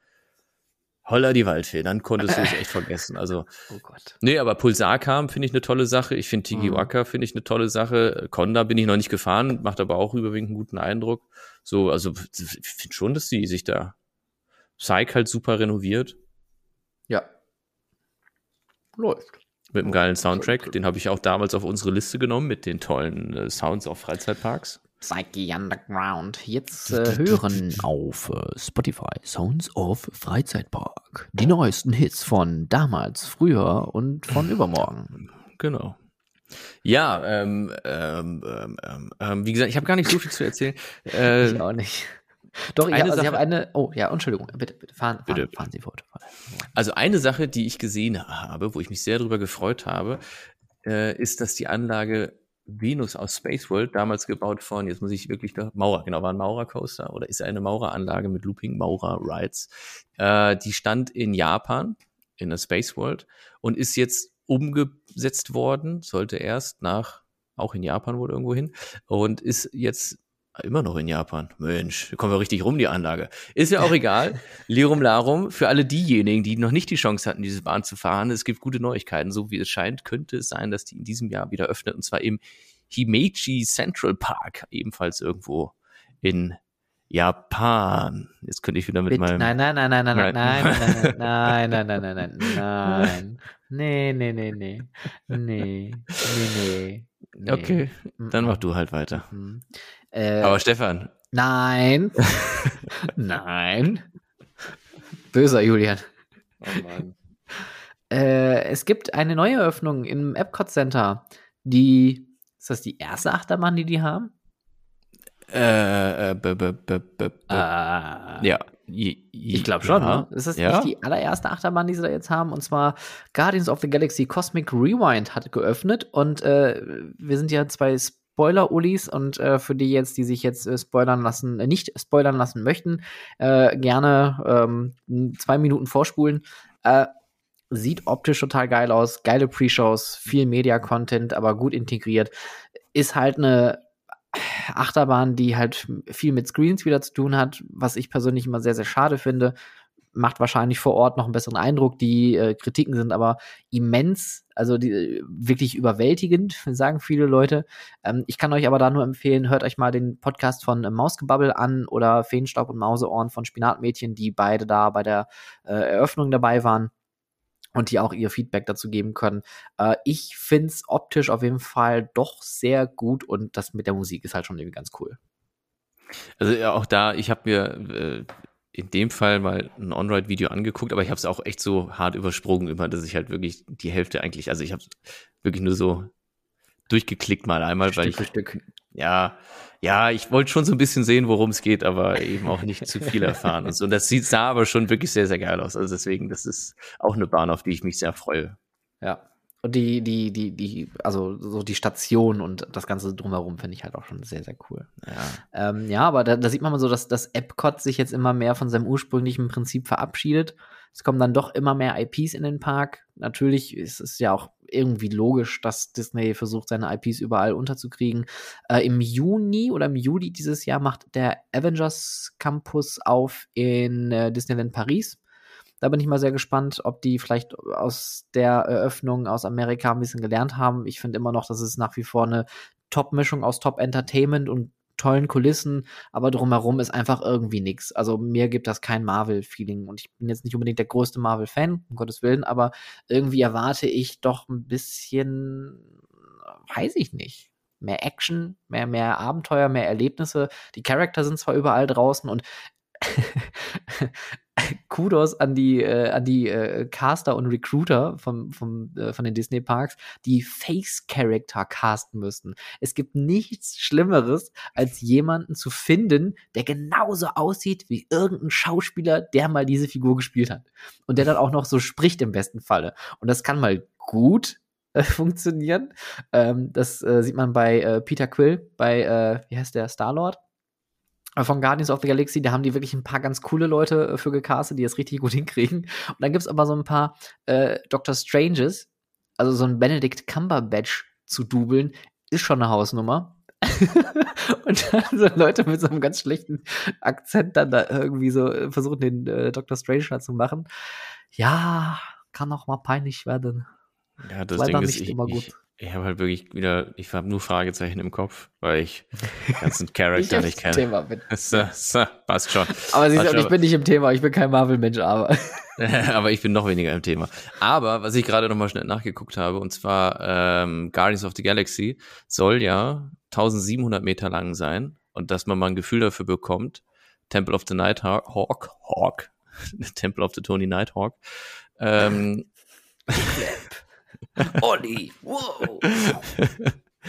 Holla die Waldfee, dann konntest du es echt vergessen. Also, <laughs> oh Gott. Nee, aber Pulsar kam, finde ich eine tolle Sache. Ich finde Tigiwaka, mhm. finde ich eine tolle Sache. Konda bin ich noch nicht gefahren, macht aber auch überwiegend einen guten Eindruck. So, also, ich finde schon, dass sie sich da Psych halt super renoviert. Ja. Läuft. Mit einem geilen Soundtrack. Den habe ich auch damals auf unsere Liste genommen mit den tollen äh, Sounds auf Freizeitparks. Psyche Underground. Jetzt äh, hören auf äh, Spotify Sounds of Freizeitpark. Die neuesten Hits von damals, früher und von übermorgen. Genau. Ja, ähm, ähm, ähm, ähm, wie gesagt, ich habe gar nicht so viel zu erzählen. Äh, ich auch nicht. Doch, ja, also ich habe eine. Oh, ja, Entschuldigung, bitte, bitte, fahren, fahren, bitte. fahren Sie fort. Also eine Sache, die ich gesehen habe, wo ich mich sehr darüber gefreut habe, äh, ist, dass die Anlage Venus aus Space World, damals gebaut von, jetzt muss ich wirklich da, Maurer, genau, war ein Maurer-Coaster oder ist eine Maurer-Anlage mit Looping Maurer Rides. Äh, die stand in Japan, in der Space World und ist jetzt umgesetzt worden, sollte erst nach, auch in Japan wohl irgendwo hin und ist jetzt Immer noch in Japan. Mensch, da kommen wir richtig rum, die Anlage. Ist ja auch egal. Lirum Larum, für alle diejenigen, die noch nicht die Chance hatten, diese Bahn zu fahren, es gibt gute Neuigkeiten. So wie es scheint, könnte es sein, dass die in diesem Jahr wieder öffnet. Und zwar im Himeji Central Park, ebenfalls irgendwo in Japan. Jetzt könnte ich wieder mit Bitte, meinem. Nein, nein, nein, nein, nein, nein, nein, nein, nein, nein, nein, nein, nein. Nee, nee, nee, nee. Nee, nee, nee. Okay, dann mach du halt weiter. Äh, Aber Stefan. Nein. <laughs> nein. Böser Julian. Oh Mann. Äh, es gibt eine neue Eröffnung im Epcot Center. Die, ist das die erste Achterbahn, die die haben? Äh, äh, b, b, b, b, b. Uh, ja. Ich glaube schon, ja. ne? Ist das ja. nicht die allererste Achterbahn, die sie da jetzt haben? Und zwar Guardians of the Galaxy Cosmic Rewind hat geöffnet und äh, wir sind ja zwei Spoiler-Ulis und äh, für die jetzt, die sich jetzt äh, spoilern lassen, äh, nicht spoilern lassen möchten, äh, gerne ähm, zwei Minuten vorspulen. Äh, sieht optisch total geil aus, geile Pre-Shows, viel Media-Content, aber gut integriert. Ist halt eine Achterbahn, die halt viel mit Screens wieder zu tun hat, was ich persönlich immer sehr, sehr schade finde. Macht wahrscheinlich vor Ort noch einen besseren Eindruck. Die äh, Kritiken sind aber immens, also die, wirklich überwältigend, <laughs> sagen viele Leute. Ähm, ich kann euch aber da nur empfehlen, hört euch mal den Podcast von äh, Mausgebabbel an oder Feenstaub und Mauseohren von Spinatmädchen, die beide da bei der äh, Eröffnung dabei waren und die auch ihr Feedback dazu geben können. Äh, ich finde es optisch auf jeden Fall doch sehr gut und das mit der Musik ist halt schon irgendwie ganz cool. Also ja, auch da, ich habe mir äh, in dem Fall mal ein On-Ride-Video angeguckt, aber ich habe es auch echt so hart übersprungen immer, dass ich halt wirklich die Hälfte eigentlich, also ich habe wirklich nur so durchgeklickt mal einmal, Stück weil ich, Stück. Ja, ja, ich wollte schon so ein bisschen sehen, worum es geht, aber eben auch nicht zu viel <laughs> erfahren und so. Und das sieht sah aber schon wirklich sehr, sehr geil aus. Also deswegen, das ist auch eine Bahn, auf die ich mich sehr freue. Ja. Und die, die, die, die, also so die Station und das Ganze drumherum finde ich halt auch schon sehr, sehr cool. Ja, ähm, ja aber da, da sieht man mal so, dass das Epcot sich jetzt immer mehr von seinem ursprünglichen Prinzip verabschiedet. Es kommen dann doch immer mehr IPs in den Park. Natürlich ist es ja auch irgendwie logisch, dass Disney versucht, seine IPs überall unterzukriegen. Äh, Im Juni oder im Juli dieses Jahr macht der Avengers Campus auf in äh, Disneyland Paris. Da bin ich mal sehr gespannt, ob die vielleicht aus der Eröffnung aus Amerika ein bisschen gelernt haben. Ich finde immer noch, dass es nach wie vor eine Top-Mischung aus Top-Entertainment und tollen Kulissen, aber drumherum ist einfach irgendwie nichts. Also mir gibt das kein Marvel-Feeling und ich bin jetzt nicht unbedingt der größte Marvel-Fan, um Gottes Willen, aber irgendwie erwarte ich doch ein bisschen, weiß ich nicht. Mehr Action, mehr, mehr Abenteuer, mehr Erlebnisse. Die Charakter sind zwar überall draußen und <laughs> <laughs> Kudos an die, äh, an die äh, Caster und Recruiter vom, vom, äh, von den Disney Parks, die Face-Character casten müssten. Es gibt nichts Schlimmeres, als jemanden zu finden, der genauso aussieht wie irgendein Schauspieler, der mal diese Figur gespielt hat. Und der dann auch noch so spricht im besten Falle. Und das kann mal gut äh, <laughs> funktionieren. Ähm, das äh, sieht man bei äh, Peter Quill, bei, äh, wie heißt der, Star-Lord? Von Guardians of the Galaxy, da haben die wirklich ein paar ganz coole Leute äh, für gecastet, die das richtig gut <laughs> hinkriegen. Und dann gibt es aber so ein paar äh, Doctor Stranges, also so ein Benedict Cumberbatch zu dubeln, ist schon eine Hausnummer. <laughs> und dann so Leute mit so einem ganz schlechten Akzent dann da irgendwie so äh, versuchen, den äh, Dr. Strange zu machen. Ja, kann auch mal peinlich werden. Ja, das Ding ist, ich, ich, ich habe halt wirklich wieder, ich habe nur Fragezeichen im Kopf, weil ich <laughs> den ganzen Charakter nicht kenne. Thema bin. <laughs> So, so, passt schon. Aber siehst du, ich bin nicht im Thema, ich bin kein Marvel-Mensch, aber. <laughs> aber ich bin noch weniger im Thema. Aber was ich gerade noch mal schnell nachgeguckt habe, und zwar ähm, Guardians of the Galaxy soll ja 1700 Meter lang sein und dass man mal ein Gefühl dafür bekommt, Temple of the Nighthawk, Hawk, Hawk, Temple of the Tony Nighthawk, ähm, Olli, wow.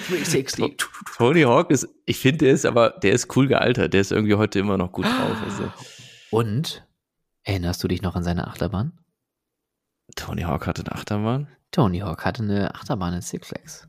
360. <laughs> Tony Hawk ist, ich finde, der ist aber, der ist cool gealtert. Der ist irgendwie heute immer noch gut drauf. Also. Und erinnerst du dich noch an seine Achterbahn? Tony Hawk hatte eine Achterbahn? Tony Hawk hatte eine Achterbahn in Six Flags.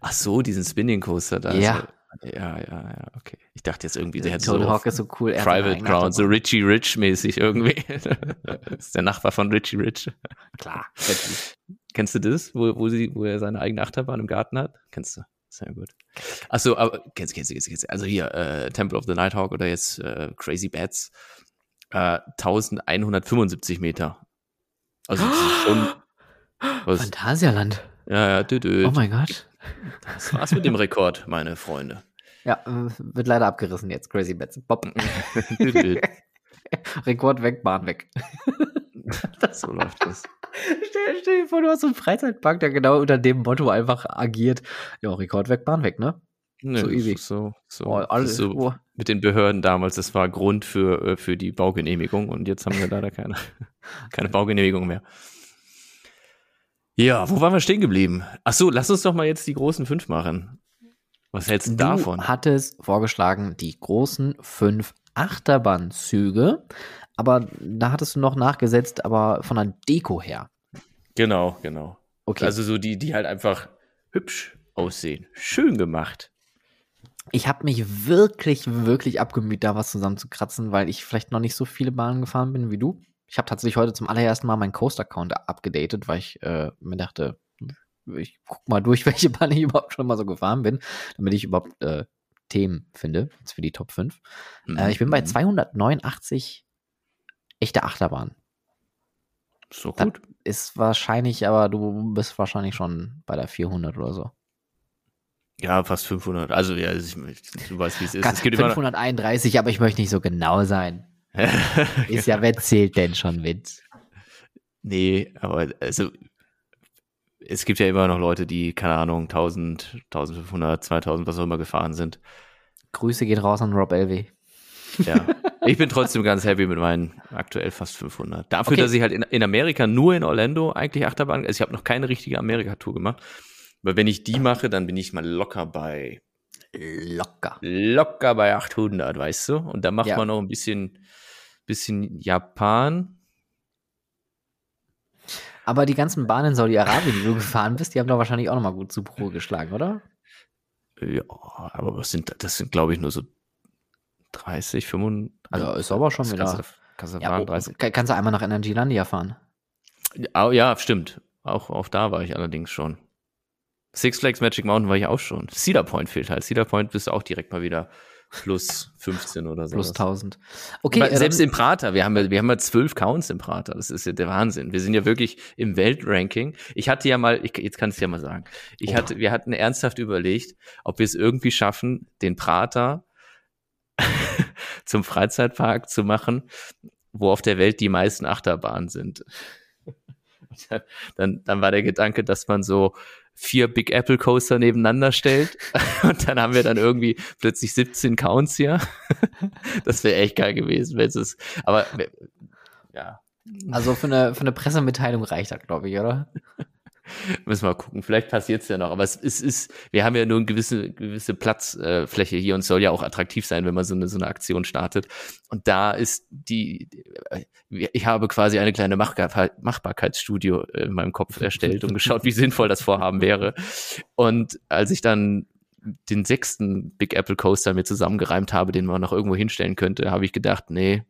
Ach so, diesen Spinning Coaster da. Ja. Ja, ja, ja, okay. Ich dachte jetzt irgendwie, der hätte Tony so Hawk ist so cool. Private Ground, so Richie Rich mäßig irgendwie. das <laughs> ist der Nachbar von Richie Rich. Klar. <laughs> Kennst du das, wo, wo, sie, wo er seine eigene Achterbahn im Garten hat? Kennst du? Sehr gut. Achso, aber kennst, kennst du, kennst, kennst, Also hier, äh, Temple of the Nighthawk oder jetzt äh, Crazy Bats. Äh, 1175 Meter. Also das ist schon. <gasps> Was, Phantasialand. Ja, ja, dü, dü. Oh mein Gott. Das war's mit dem Rekord, meine Freunde. Ja, äh, wird leider abgerissen jetzt. Crazy Bats. Bob. <laughs> <laughs> Rekord weg, Bahn weg. <laughs> so läuft das. Stell, stell, dir vor, du hast so einen Freizeitpark, der genau unter dem Motto einfach agiert. Ja, Rekord weg, Bahn weg, ne? Nee, so easy. So, so, oh, alles, so oh. mit den Behörden damals, das war Grund für, äh, für die Baugenehmigung und jetzt haben wir leider keine, keine Baugenehmigung mehr. Ja, wo waren wir stehen geblieben? Ach so, lass uns doch mal jetzt die großen fünf machen. Was hältst du, du davon? Du hattest vorgeschlagen, die großen fünf Achterbahnzüge, aber da hattest du noch nachgesetzt, aber von der Deko her. Genau, genau. Okay. Also so die, die halt einfach hübsch aussehen. Schön gemacht. Ich habe mich wirklich, wirklich abgemüht, da was zusammenzukratzen, weil ich vielleicht noch nicht so viele Bahnen gefahren bin wie du. Ich habe tatsächlich heute zum allerersten Mal meinen Coast-Account abgedatet, weil ich äh, mir dachte, ich guck mal durch, <laughs> welche Bahn ich überhaupt schon mal so gefahren bin, damit ich überhaupt äh, Themen finde, jetzt für die Top 5. Mhm. Äh, ich bin bei 289 mhm. echte Achterbahn. So gut. Das ist wahrscheinlich, aber du bist wahrscheinlich schon bei der 400 oder so. Ja, fast 500. Also, ja, ich, du weißt, wie es ist. es gibt 531, aber ich möchte nicht so genau sein. <laughs> ist ja, wer zählt denn schon mit? Nee, aber also es gibt ja immer noch Leute, die, keine Ahnung, 1000, 1500, 2000, was auch immer gefahren sind. Grüße gehen raus an Rob Elvey. Ja, ich bin trotzdem ganz happy mit meinen aktuell fast 500. Dafür, okay. dass ich halt in, in Amerika nur in Orlando eigentlich Achterbahn, also ich habe noch keine richtige Amerika-Tour gemacht. Aber wenn ich die mache, dann bin ich mal locker bei locker locker bei 800, weißt du? Und da macht ja. man noch ein bisschen bisschen Japan, aber die ganzen Bahnen in Saudi-Arabien, die du gefahren bist, die haben doch wahrscheinlich auch nochmal gut zu Pro geschlagen, oder? Ja, aber was sind, das sind, glaube ich, nur so 30, 35. Also, ja, ist aber schon wieder. Kannst du, kannst du, ja, fahren, 30. kannst du einmal nach Energylandia fahren? Ja, ja, stimmt. Auch, auch da war ich allerdings schon. Six Flags Magic Mountain war ich auch schon. Cedar Point fehlt halt. Cedar Point bist du auch direkt mal wieder plus 15 oder so. Plus 1000. Okay. Aber selbst im Prater, wir haben ja, wir haben ja zwölf Counts im Prater. Das ist ja der Wahnsinn. Wir sind ja wirklich im Weltranking. Ich hatte ja mal, ich, jetzt kann ich es ja mal sagen. Ich oh. hatte, wir hatten ernsthaft überlegt, ob wir es irgendwie schaffen, den Prater <laughs> zum Freizeitpark zu machen, wo auf der Welt die meisten Achterbahnen sind. <laughs> Dann, dann war der Gedanke, dass man so vier Big Apple Coaster nebeneinander stellt <laughs> und dann haben wir dann irgendwie plötzlich 17 Counts hier. <laughs> das wäre echt geil gewesen, wenn es aber ja. Also für eine, für eine Pressemitteilung reicht das, glaube ich, oder? <laughs> Müssen wir mal gucken. Vielleicht passiert es ja noch. Aber es ist, ist, wir haben ja nur eine gewisse, gewisse Platzfläche äh, hier und es soll ja auch attraktiv sein, wenn man so eine, so eine Aktion startet. Und da ist die, ich habe quasi eine kleine Machbar Machbarkeitsstudio in meinem Kopf <laughs> erstellt und geschaut, wie sinnvoll das Vorhaben wäre. Und als ich dann den sechsten Big Apple Coaster mir zusammengereimt habe, den man noch irgendwo hinstellen könnte, habe ich gedacht, nee,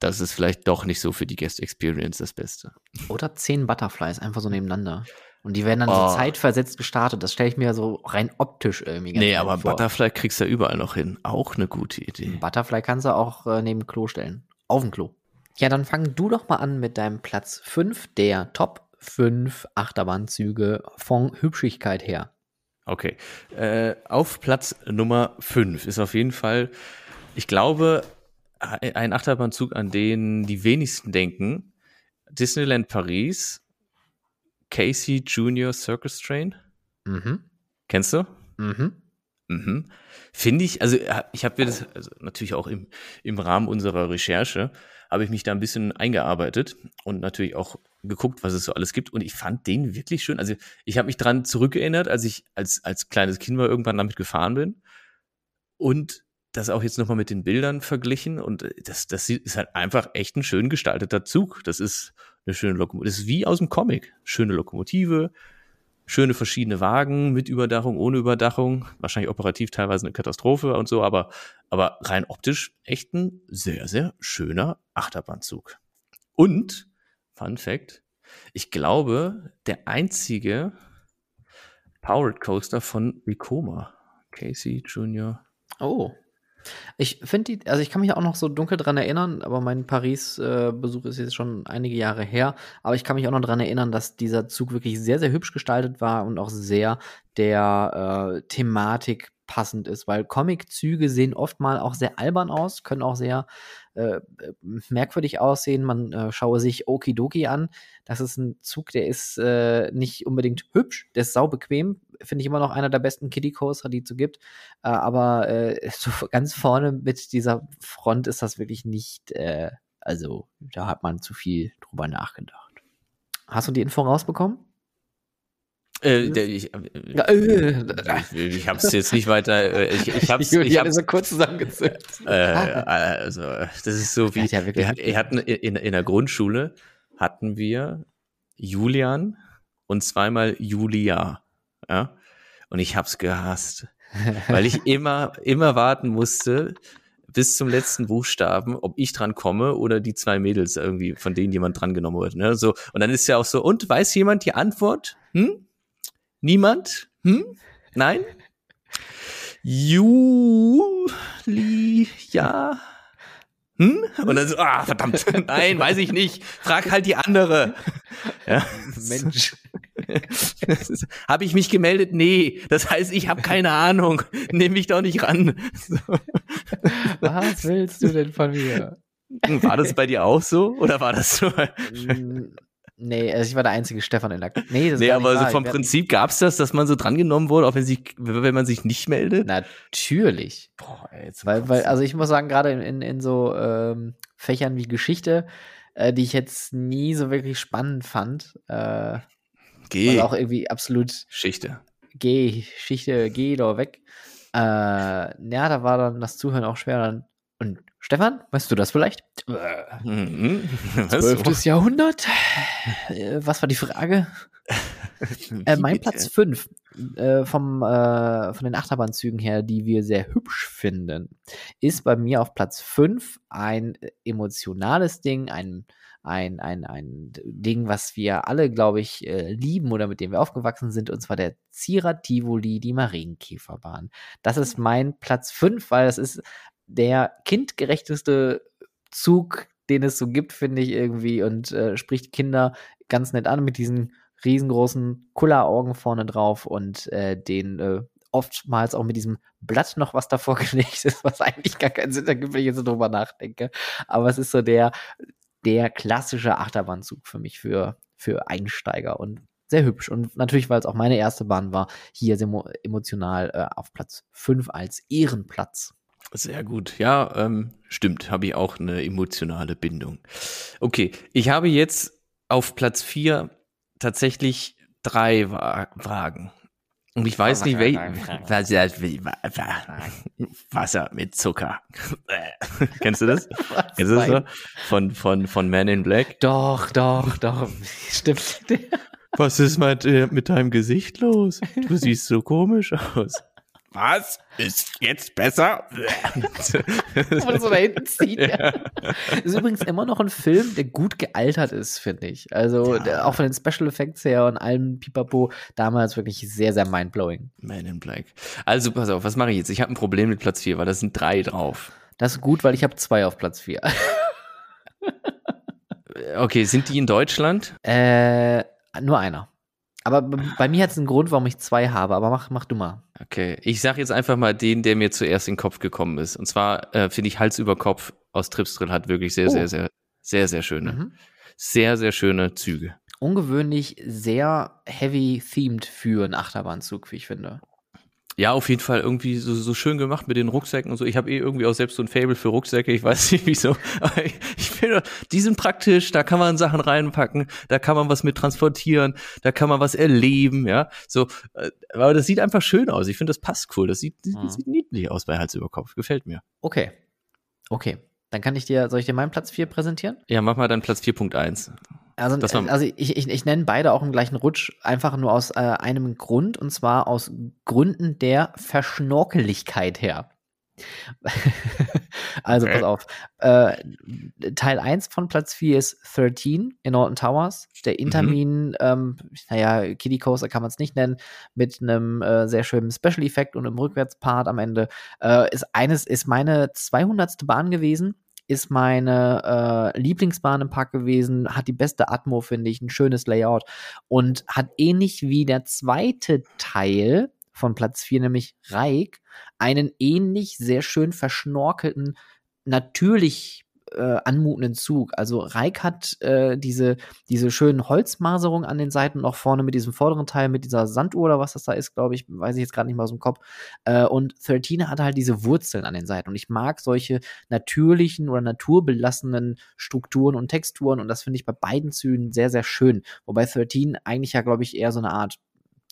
das ist vielleicht doch nicht so für die Guest Experience das Beste. Oder zehn Butterflies einfach so nebeneinander. Und die werden dann oh. so zeitversetzt gestartet. Das stelle ich mir so rein optisch irgendwie ganz Nee, aber vor. Butterfly kriegst du ja überall noch hin. Auch eine gute Idee. Butterfly kannst du auch äh, neben Klo stellen. Auf dem Klo. Ja, dann fang du doch mal an mit deinem Platz 5 der Top 5 Achterbahnzüge von Hübschigkeit her. Okay. Äh, auf Platz Nummer 5 ist auf jeden Fall, ich glaube, ein Achterbahnzug, an den die wenigsten denken. Disneyland Paris, Casey Junior Circus Train. Mhm. Kennst du? Mhm. Mhm. Finde ich, also ich habe mir das also natürlich auch im, im Rahmen unserer Recherche, habe ich mich da ein bisschen eingearbeitet und natürlich auch geguckt, was es so alles gibt. Und ich fand den wirklich schön. Also ich habe mich dran zurückerinnert, als ich als, als kleines Kind mal irgendwann damit gefahren bin. Und das auch jetzt nochmal mit den Bildern verglichen und äh, das, das ist halt einfach echt ein schön gestalteter Zug. Das ist eine schöne Lokomotive. Das ist wie aus dem Comic. Schöne Lokomotive, schöne verschiedene Wagen mit Überdachung, ohne Überdachung. Wahrscheinlich operativ teilweise eine Katastrophe und so, aber, aber rein optisch echt ein sehr, sehr schöner Achterbahnzug. Und, Fun Fact, ich glaube, der einzige Powered Coaster von Vekoma. Casey Junior. Oh. Ich finde die, also ich kann mich auch noch so dunkel dran erinnern, aber mein Paris-Besuch äh, ist jetzt schon einige Jahre her. Aber ich kann mich auch noch dran erinnern, dass dieser Zug wirklich sehr, sehr hübsch gestaltet war und auch sehr der äh, Thematik passend ist, weil Comiczüge sehen oft mal auch sehr albern aus, können auch sehr äh, merkwürdig aussehen. Man äh, schaue sich Okidoki an. Das ist ein Zug, der ist äh, nicht unbedingt hübsch, der ist saubequem. Finde ich immer noch einer der besten Kitty Coaster, die es so gibt. Äh, aber äh, <laughs> so ganz vorne mit dieser Front ist das wirklich nicht, äh, also da hat man zu viel drüber nachgedacht. Hast du die Info rausbekommen? Äh, der, ich, äh, äh, ich, ich habe es jetzt nicht weiter. Äh, ich, ich habe ich hab's, so kurz zusammengezählt. Äh, also das ist so wie ja wir, wir hatten in, in der Grundschule hatten wir Julian und zweimal Julia, ja. Und ich hab's gehasst, weil ich <laughs> immer immer warten musste bis zum letzten Buchstaben, ob ich dran komme oder die zwei Mädels irgendwie, von denen jemand drangenommen wird. Ne? So und dann ist ja auch so. Und weiß jemand die Antwort? Hm? Niemand? Hm? Nein? Julia? Hm? Und dann so, ah, verdammt, <laughs> nein, weiß ich nicht. Frag halt die andere. Ja. Mensch. habe ich mich gemeldet? Nee. Das heißt, ich habe keine Ahnung. Nimm mich doch nicht ran. So. Was willst du denn von mir? War das bei dir auch so? Oder war das so? Nee, also ich war der einzige Stefan in der. Nee, das nee aber so vom Prinzip gab es das, dass man so drangenommen wurde, auch wenn, sich, wenn man sich nicht meldet? Natürlich. Boah, jetzt weil, weil, also ich muss sagen, gerade in, in, in so ähm, Fächern wie Geschichte, äh, die ich jetzt nie so wirklich spannend fand. Äh, Geh. Also auch irgendwie absolut. Geschichte. Geh, Geschichte, geh doch weg. Äh, ja, da war dann das Zuhören auch schwer. Dann, Stefan, weißt du das vielleicht? Mhm. <laughs> Zwölftes Jahrhundert? Äh, was war die Frage? <laughs> äh, mein Platz 5 äh, vom, äh, von den Achterbahnzügen her, die wir sehr hübsch finden, ist bei mir auf Platz 5 ein emotionales Ding, ein, ein, ein, ein Ding, was wir alle, glaube ich, äh, lieben oder mit dem wir aufgewachsen sind, und zwar der Zira Tivoli, die Marienkäferbahn. Das ist mein Platz 5, weil das ist der kindgerechteste Zug, den es so gibt, finde ich irgendwie, und äh, spricht Kinder ganz nett an mit diesen riesengroßen Kulleraugen vorne drauf und äh, den äh, oftmals auch mit diesem Blatt noch was davor <laughs> gelegt ist, was eigentlich gar keinen Sinn ergibt, wenn ich jetzt drüber nachdenke. Aber es ist so der, der klassische Achterbahnzug für mich, für, für Einsteiger und sehr hübsch. Und natürlich, weil es auch meine erste Bahn war, hier emotional äh, auf Platz 5 als Ehrenplatz. Sehr gut. Ja, ähm, stimmt. Habe ich auch eine emotionale Bindung. Okay, ich habe jetzt auf Platz vier tatsächlich drei Wagen. Und ich weiß nicht, welch, Wasser mit Zucker. <laughs> Kennst du das? Kennst du das so? Von, von, von Man in Black? Doch, doch, doch. <laughs> Stimmt. Was ist mit, äh, mit deinem Gesicht los? Du siehst so komisch aus. Was? Ist jetzt besser? Wo so da hinten zieht. Ja. <laughs> Ist übrigens immer noch ein Film, der gut gealtert ist, finde ich. Also ja. der, auch von den Special Effects her und allem Pipapo damals wirklich sehr, sehr mindblowing. Man in Black. Also pass auf, was mache ich jetzt? Ich habe ein Problem mit Platz 4, weil da sind drei drauf. Das ist gut, weil ich habe zwei auf Platz 4. <laughs> okay, sind die in Deutschland? Äh, nur einer. Aber bei mir hat es einen Grund, warum ich zwei habe, aber mach, mach du mal. Okay, ich sag jetzt einfach mal den, der mir zuerst in den Kopf gekommen ist. Und zwar äh, finde ich Hals über Kopf aus Tripsdrill hat wirklich sehr, oh. sehr, sehr, sehr, sehr schöne, mhm. sehr, sehr schöne Züge. Ungewöhnlich sehr heavy themed für einen Achterbahnzug, wie ich finde. Ja, auf jeden Fall irgendwie so, so schön gemacht mit den Rucksäcken und so. Ich habe eh irgendwie auch selbst so ein Fable für Rucksäcke. Ich weiß nicht <laughs> wieso. Aber ich, ich finde, die sind praktisch. Da kann man Sachen reinpacken. Da kann man was mit transportieren. Da kann man was erleben. Ja, so. Äh, aber das sieht einfach schön aus. Ich finde, das passt cool. Das sieht, das mhm. sieht niedlich aus bei Hals über Kopf. Gefällt mir. Okay. Okay. Dann kann ich dir, soll ich dir meinen Platz 4 präsentieren? Ja, mach mal dann Platz 4.1. Also, also ich, ich, ich nenne beide auch im gleichen Rutsch, einfach nur aus äh, einem Grund, und zwar aus Gründen der Verschnorkeligkeit her. <laughs> also okay. pass auf. Äh, Teil 1 von Platz 4 ist 13 in Norton Towers. Der mhm. Intermin, mhm. ähm, naja, Kitty Coaster kann man es nicht nennen, mit einem äh, sehr schönen Special Effekt und einem Rückwärtspart am Ende. Äh, ist eines, ist meine 200. Bahn gewesen ist meine äh, Lieblingsbahn im Park gewesen, hat die beste Atmo, finde ich, ein schönes Layout und hat ähnlich wie der zweite Teil von Platz 4, nämlich Reik, einen ähnlich sehr schön verschnorkelten, natürlich äh, anmutenden Zug. Also Reik hat äh, diese, diese schönen Holzmaserungen an den Seiten, auch vorne mit diesem vorderen Teil, mit dieser Sanduhr oder was das da ist, glaube ich, weiß ich jetzt gerade nicht mal aus dem Kopf. Äh, und 13 hat halt diese Wurzeln an den Seiten. Und ich mag solche natürlichen oder naturbelassenen Strukturen und Texturen. Und das finde ich bei beiden Zügen sehr, sehr schön. Wobei 13 eigentlich ja, glaube ich, eher so eine Art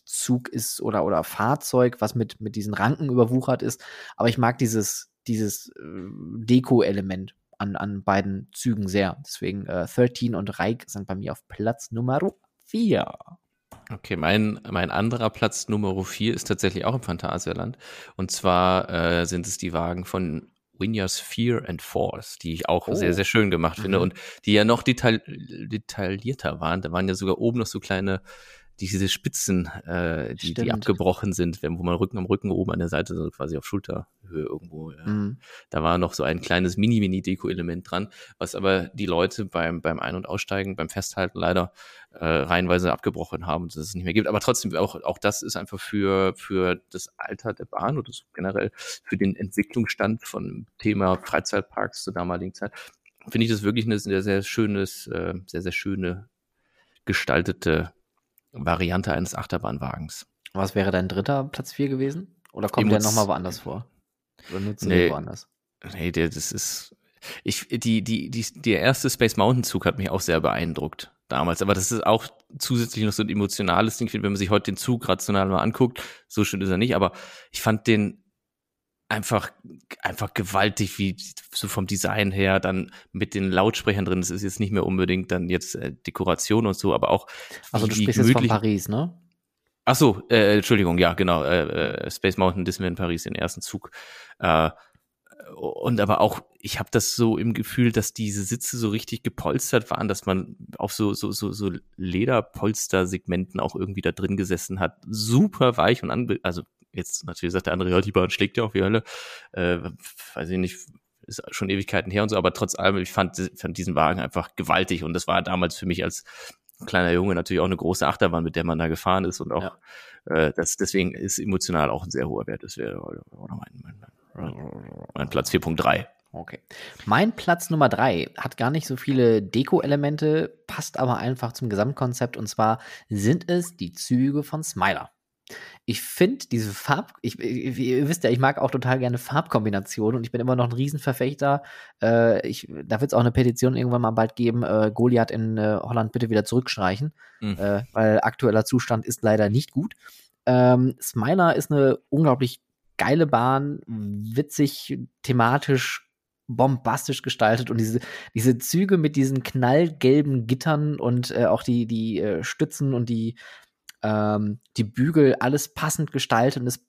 Zug ist oder, oder Fahrzeug, was mit, mit diesen Ranken überwuchert ist. Aber ich mag dieses, dieses äh, Deko-Element an, an beiden Zügen sehr. Deswegen äh, 13 und Reik sind bei mir auf Platz Nummer 4. Okay, mein, mein anderer Platz Nummer 4 ist tatsächlich auch im Phantasialand. Und zwar äh, sind es die Wagen von Winias Fear and Force, die ich auch oh. sehr, sehr schön gemacht finde mhm. und die ja noch detail detaillierter waren. Da waren ja sogar oben noch so kleine diese Spitzen, äh, die, die abgebrochen sind, wenn, wo man Rücken am Rücken oben an der Seite, so quasi auf Schulterhöhe irgendwo. Ja. Mhm. Da war noch so ein kleines Mini-Mini-Deko-Element dran, was aber die Leute beim, beim Ein- und Aussteigen, beim Festhalten leider äh, reihenweise abgebrochen haben, dass es nicht mehr gibt. Aber trotzdem, auch, auch das ist einfach für, für das Alter der Bahn oder so generell für den Entwicklungsstand von Thema Freizeitparks zur damaligen Zeit, finde ich das wirklich eine sehr, sehr schönes, äh, sehr, sehr schöne gestaltete Variante eines Achterbahnwagens. Was wäre dein dritter Platz 4 gewesen? Oder kommt der nochmal woanders vor? Oder nutzt du nee, woanders? Nee, der, das ist. Ich, die, die, die, der erste Space Mountain Zug hat mich auch sehr beeindruckt damals. Aber das ist auch zusätzlich noch so ein emotionales Ding. Wenn man sich heute den Zug rational mal anguckt, so schön ist er nicht. Aber ich fand den einfach, einfach gewaltig, wie so vom Design her, dann mit den Lautsprechern drin. Das ist jetzt nicht mehr unbedingt dann jetzt äh, Dekoration und so, aber auch. Also du sprichst jetzt von Paris, ne? Ach so, äh, Entschuldigung, ja, genau, äh, äh, Space Mountain Disney in Paris, den ersten Zug. Äh, und aber auch, ich habe das so im Gefühl, dass diese Sitze so richtig gepolstert waren, dass man auf so so so so Lederpolster-Segmenten auch irgendwie da drin gesessen hat. Super weich und anbe also Jetzt natürlich sagt der andere, ja, die Bahn schlägt ja auf die Hölle. Äh, weiß ich nicht, ist schon Ewigkeiten her und so, aber trotz allem, ich fand, fand diesen Wagen einfach gewaltig und das war damals für mich als kleiner Junge natürlich auch eine große Achterbahn, mit der man da gefahren ist und auch ja. äh, das deswegen ist emotional auch ein sehr hoher Wert. Das wäre mein, mein, mein Platz 4.3. Okay. Mein Platz Nummer drei hat gar nicht so viele Deko-Elemente, passt aber einfach zum Gesamtkonzept und zwar sind es die Züge von Smiler. Ich finde diese Farb, ich, ich, ihr wisst ja, ich mag auch total gerne Farbkombinationen und ich bin immer noch ein Riesenverfechter. Äh, ich, da wird es auch eine Petition irgendwann mal bald geben, äh, Goliath in äh, Holland bitte wieder zurückstreichen, mhm. äh, weil aktueller Zustand ist leider nicht gut. Ähm, Smiler ist eine unglaublich geile Bahn, witzig, thematisch bombastisch gestaltet und diese, diese Züge mit diesen knallgelben Gittern und äh, auch die, die äh, Stützen und die, ähm, die Bügel, alles passend gestaltet. Und es,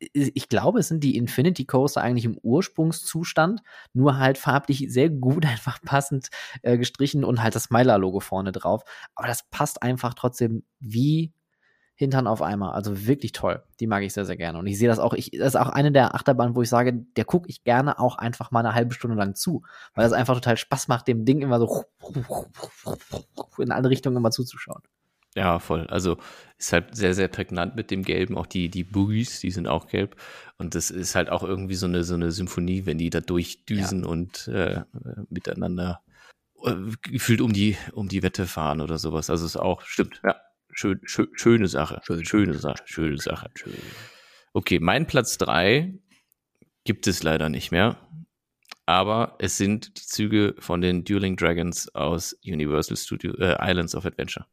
ich glaube, es sind die Infinity Coaster eigentlich im Ursprungszustand, nur halt farblich sehr gut <laughs> einfach passend äh, gestrichen und halt das Smiler-Logo vorne drauf. Aber das passt einfach trotzdem wie Hintern auf Eimer. Also wirklich toll. Die mag ich sehr, sehr gerne. Und ich sehe das auch, ich, das ist auch eine der Achterbahnen, wo ich sage, der gucke ich gerne auch einfach mal eine halbe Stunde lang zu. Weil es einfach total Spaß macht, dem Ding immer so <laughs> in alle Richtungen immer zuzuschauen. Ja, voll. Also ist halt sehr, sehr prägnant mit dem Gelben. Auch die, die Boogies, die sind auch gelb. Und das ist halt auch irgendwie so eine, so eine Symphonie, wenn die da durchdüsen ja. und äh, miteinander äh, gefühlt um die, um die Wette fahren oder sowas. Also ist auch, stimmt, ja. Schön, schön, schöne Sache. Schön, schöne Sache. Schöne Sache. Schön. Okay, mein Platz drei gibt es leider nicht mehr. Aber es sind die Züge von den Dueling Dragons aus Universal Studio äh, Islands of Adventure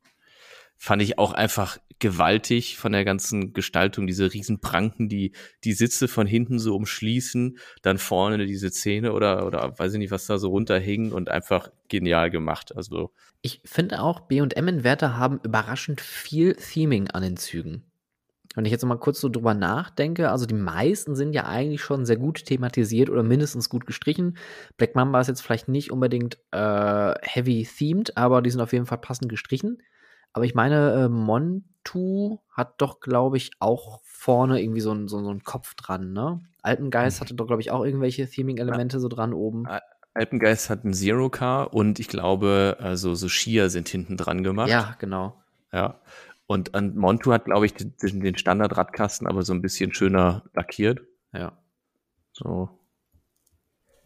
fand ich auch einfach gewaltig von der ganzen Gestaltung, diese riesen Pranken, die die Sitze von hinten so umschließen, dann vorne diese Zähne oder, oder weiß ich nicht, was da so runterhing und einfach genial gemacht. Also. Ich finde auch, B&M-Inverter haben überraschend viel Theming an den Zügen. Wenn ich jetzt mal kurz so drüber nachdenke, also die meisten sind ja eigentlich schon sehr gut thematisiert oder mindestens gut gestrichen. Black Mamba ist jetzt vielleicht nicht unbedingt äh, heavy themed, aber die sind auf jeden Fall passend gestrichen. Aber ich meine, äh, Montu hat doch, glaube ich, auch vorne irgendwie so einen so, so Kopf dran, ne? Alpengeist mhm. hatte doch, glaube ich, auch irgendwelche Theming-Elemente ja. so dran oben. Alpengeist hat ein Zero Car und ich glaube, also so Skier sind hinten dran gemacht. Ja, genau. Ja. Und an Montu hat, glaube ich, den, den Standard-Radkasten aber so ein bisschen schöner lackiert. Ja. So.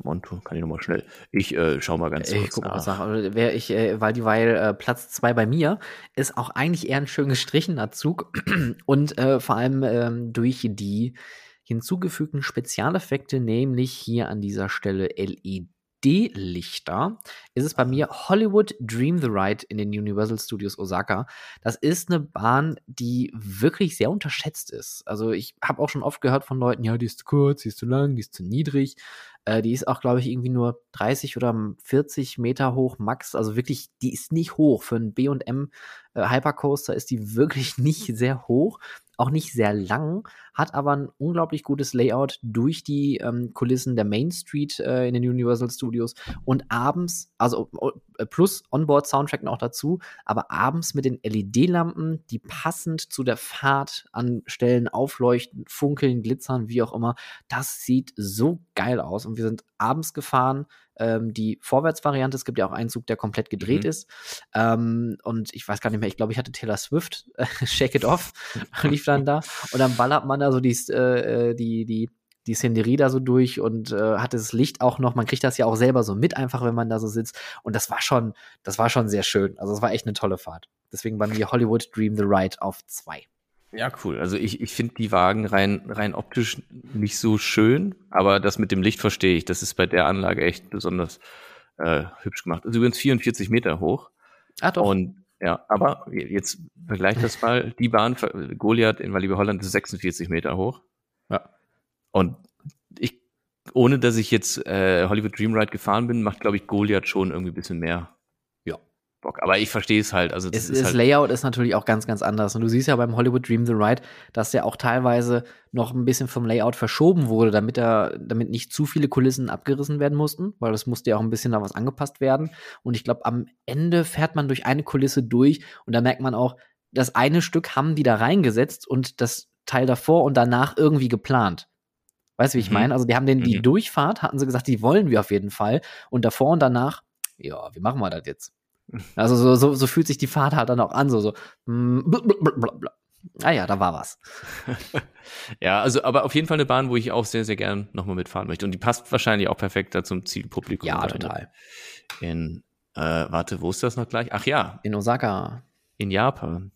Monto, kann ich nochmal schnell. Ich äh, schau mal ganz kurz ich guck nach. nach. Also, wer ich, äh, weil die weil äh, Platz zwei bei mir ist auch eigentlich eher ein schön gestrichener Zug <clears throat> und äh, vor allem ähm, durch die hinzugefügten Spezialeffekte, nämlich hier an dieser Stelle LED D-Lichter ist es bei mir Hollywood Dream the Ride in den Universal Studios Osaka. Das ist eine Bahn, die wirklich sehr unterschätzt ist. Also ich habe auch schon oft gehört von Leuten, ja, die ist zu kurz, die ist zu lang, die ist zu niedrig. Äh, die ist auch, glaube ich, irgendwie nur 30 oder 40 Meter hoch max. Also wirklich, die ist nicht hoch. Für einen B&M äh, Hypercoaster ist die wirklich <laughs> nicht sehr hoch auch nicht sehr lang, hat aber ein unglaublich gutes Layout durch die ähm, Kulissen der Main Street äh, in den Universal Studios und abends, also äh, plus Onboard-Soundtrack noch dazu, aber abends mit den LED-Lampen, die passend zu der Fahrt an Stellen aufleuchten, funkeln, glitzern, wie auch immer, das sieht so geil aus und wir sind abends gefahren, ähm, die Vorwärtsvariante. Es gibt ja auch einen Zug, der komplett gedreht mhm. ist. Ähm, und ich weiß gar nicht mehr, ich glaube, ich hatte Taylor Swift, äh, <laughs> Shake It Off, <laughs> lief dann da. Und dann ballert man da so die, äh, die, die, die Szenerie da so durch und äh, hat das Licht auch noch, man kriegt das ja auch selber so mit, einfach wenn man da so sitzt. Und das war schon, das war schon sehr schön. Also es war echt eine tolle Fahrt. Deswegen bei mir Hollywood Dream the Ride auf zwei. Ja, cool. Also ich, ich finde die Wagen rein, rein optisch nicht so schön, aber das mit dem Licht verstehe ich. Das ist bei der Anlage echt besonders äh, hübsch gemacht. Also übrigens 44 Meter hoch. Ah, doch. Und ja, aber jetzt vergleich das mal. Die Bahn, Goliath in Walibi Holland ist 46 Meter hoch. Ja. Und ich, ohne dass ich jetzt äh, Hollywood Dream Ride gefahren bin, macht, glaube ich, Goliath schon irgendwie ein bisschen mehr Bock. Aber ich verstehe es halt. Also das, es, ist das halt Layout ist natürlich auch ganz, ganz anders. Und du siehst ja beim Hollywood Dream the Ride, dass der auch teilweise noch ein bisschen vom Layout verschoben wurde, damit er, damit nicht zu viele Kulissen abgerissen werden mussten, weil das musste ja auch ein bisschen da was angepasst werden. Und ich glaube, am Ende fährt man durch eine Kulisse durch und da merkt man auch, das eine Stück haben die da reingesetzt und das Teil davor und danach irgendwie geplant. Weißt du, wie ich mhm. meine? Also die haben den, die mhm. Durchfahrt, hatten sie gesagt, die wollen wir auf jeden Fall. Und davor und danach, ja, wie machen wir das jetzt? <laughs> Also so, so, so fühlt sich die Fahrt halt dann auch an, so, so. Blablabla. Ah ja, da war was. <laughs> ja, also aber auf jeden Fall eine Bahn, wo ich auch sehr, sehr gern nochmal mitfahren möchte. Und die passt wahrscheinlich auch perfekt da zum Zielpublikum. Ja, total. In, äh, warte, wo ist das noch gleich? Ach ja. In Osaka. In Japan.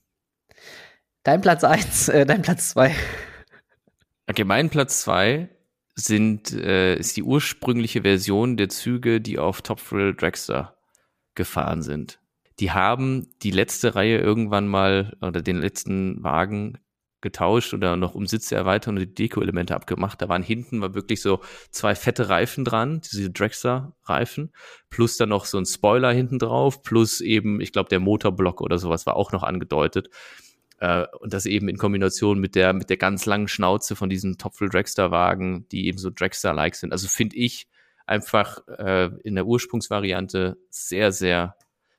Dein Platz 1, äh, dein Platz 2. Okay, mein Platz 2 sind, äh, ist die ursprüngliche Version der Züge, die auf Top Thrill Dragster gefahren sind. Die haben die letzte Reihe irgendwann mal oder den letzten Wagen getauscht oder noch um Sitze erweitern und die Deko-Elemente abgemacht. Da waren hinten war wirklich so zwei fette Reifen dran, diese Dragster-Reifen, plus dann noch so ein Spoiler hinten drauf, plus eben, ich glaube, der Motorblock oder sowas war auch noch angedeutet. Äh, und das eben in Kombination mit der, mit der ganz langen Schnauze von diesen Topfel Dragster-Wagen, die eben so Dragster-like sind. Also finde ich einfach äh, in der Ursprungsvariante sehr, sehr,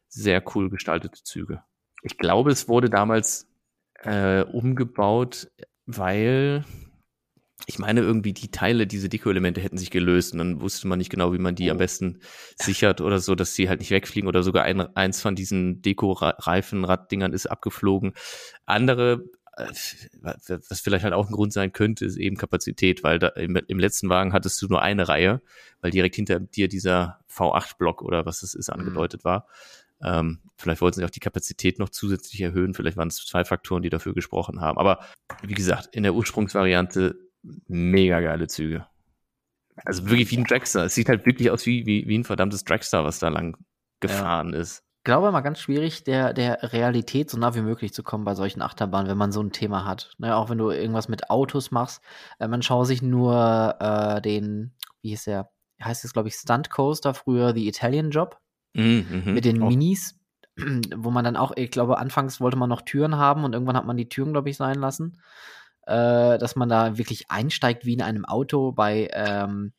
sehr cool gestaltete Züge. Ich glaube, es wurde damals äh, umgebaut, weil ich meine, irgendwie die Teile, diese Deko-Elemente hätten sich gelöst und dann wusste man nicht genau, wie man die am oh. besten sichert oder so, dass sie halt nicht wegfliegen oder sogar ein, eins von diesen Deko-Reifen-Raddingern ist abgeflogen. Andere, äh, was vielleicht halt auch ein Grund sein könnte, ist eben Kapazität, weil da im, im letzten Wagen hattest du nur eine Reihe, weil direkt hinter dir dieser V8-Block oder was es ist mhm. angedeutet war. Ähm, vielleicht wollten sie auch die Kapazität noch zusätzlich erhöhen. Vielleicht waren es zwei Faktoren, die dafür gesprochen haben. Aber wie gesagt, in der Ursprungsvariante mega geile Züge. Also wirklich wie ein Dragster. Es sieht halt wirklich aus wie, wie, wie ein verdammtes Dragster, was da lang gefahren ja. ist. Ich glaube mal ganz schwierig, der, der Realität so nah wie möglich zu kommen bei solchen Achterbahnen, wenn man so ein Thema hat. Ne, auch wenn du irgendwas mit Autos machst. Äh, man schaut sich nur äh, den, wie hieß der, heißt es, glaube ich, Stunt Coaster, früher The Italian Job. Mhm, mit den auch. Minis, wo man dann auch, ich glaube, anfangs wollte man noch Türen haben und irgendwann hat man die Türen, glaube ich, sein lassen. Äh, dass man da wirklich einsteigt wie in einem Auto bei, ähm,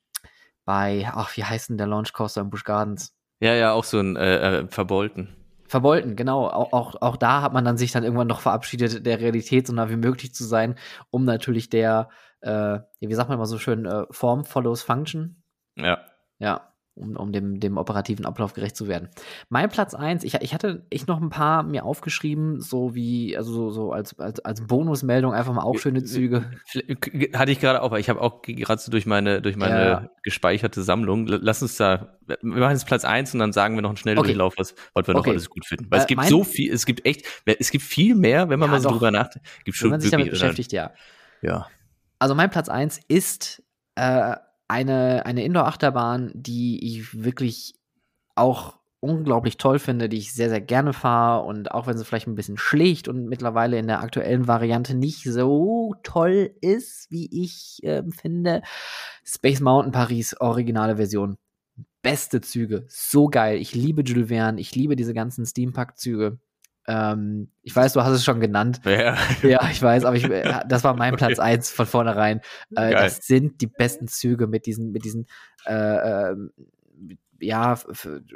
bei, ach, wie heißt denn der Launch Coaster im Busch Gardens? Ja, ja, auch so ein äh, äh, Verbolten. Verbolten, genau. Auch, auch, auch da hat man dann sich dann irgendwann noch verabschiedet, der Realität so nah wie möglich zu sein, um natürlich der, äh, wie sagt man immer so schön, äh, Form follows Function. Ja. Ja um, um dem, dem operativen Ablauf gerecht zu werden. Mein Platz eins, ich, ich hatte ich noch ein paar mir aufgeschrieben, so wie, also so, so als, als, als Bonusmeldung einfach mal auch schöne Züge. Hatte ich gerade auch, aber ich habe auch gerade so durch meine, durch meine ja. gespeicherte Sammlung. Lass uns da, wir machen jetzt Platz eins und dann sagen wir noch einen schnellen okay. Durchlauf, was, was wir noch okay. alles gut finden. Weil äh, es gibt so viel, es gibt echt, es gibt viel mehr, wenn man ja, mal so drüber nachdenkt. Gibt schon wenn man sich damit beschäftigt, ja. Ja. Also mein Platz eins ist äh, eine, eine Indoor-Achterbahn, die ich wirklich auch unglaublich toll finde, die ich sehr, sehr gerne fahre und auch wenn sie vielleicht ein bisschen schlicht und mittlerweile in der aktuellen Variante nicht so toll ist, wie ich äh, finde, Space Mountain Paris, originale Version. Beste Züge, so geil. Ich liebe Jules Verne, ich liebe diese ganzen Steampunk-Züge. Ähm, ich weiß, du hast es schon genannt. Ja, ja ich weiß, aber ich, äh, <laughs> das war mein Platz okay. eins von vornherein. Äh, das sind die besten Züge mit diesen, mit diesen äh, äh, ja,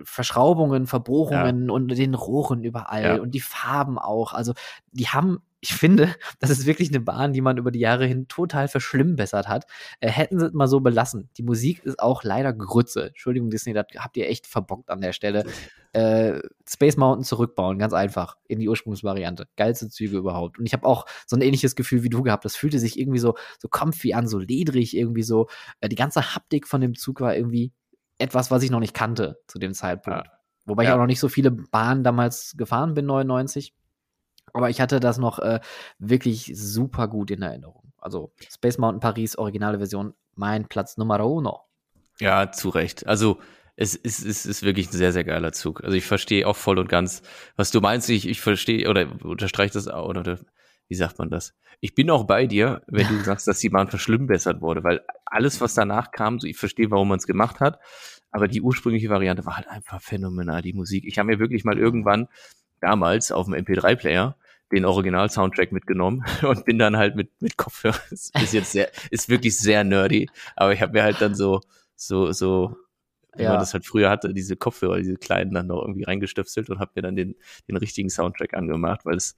Verschraubungen, Verbruchungen ja. und den Rohren überall ja. und die Farben auch. Also, die haben ich finde, <laughs> das ist wirklich eine Bahn, die man über die Jahre hin total verschlimmbessert hat. Äh, hätten sie es mal so belassen. Die Musik ist auch leider Grütze. Entschuldigung, Disney, das habt ihr echt verbockt an der Stelle. Äh, Space Mountain zurückbauen, ganz einfach, in die Ursprungsvariante. Geilste Züge überhaupt. Und ich habe auch so ein ähnliches Gefühl wie du gehabt. Das fühlte sich irgendwie so, so comfy an, so ledrig, irgendwie so. Äh, die ganze Haptik von dem Zug war irgendwie etwas, was ich noch nicht kannte zu dem Zeitpunkt. Ja. Wobei ja. ich auch noch nicht so viele Bahnen damals gefahren bin, 99. Aber ich hatte das noch äh, wirklich super gut in Erinnerung. Also Space Mountain Paris, originale Version, mein Platz Nummer uno. Ja, zu Recht. Also es ist, es ist wirklich ein sehr, sehr geiler Zug. Also ich verstehe auch voll und ganz, was du meinst. Ich, ich verstehe oder unterstreiche das auch. Oder, oder wie sagt man das? Ich bin auch bei dir, wenn du sagst, dass die Bahn verschlimmbessert wurde, weil alles, was danach kam, so ich verstehe, warum man es gemacht hat, aber die ursprüngliche Variante war halt einfach phänomenal, die Musik. Ich habe mir wirklich mal irgendwann damals auf dem MP3-Player den Original-Soundtrack mitgenommen <laughs> und bin dann halt mit, mit Kopfhörer, ist jetzt sehr, ist wirklich sehr nerdy, aber ich habe mir halt dann so, so, so, wie ja. man das halt früher hatte, diese Kopfhörer, diese kleinen dann noch irgendwie reingestöpselt und habe mir dann den, den richtigen Soundtrack angemacht, weil es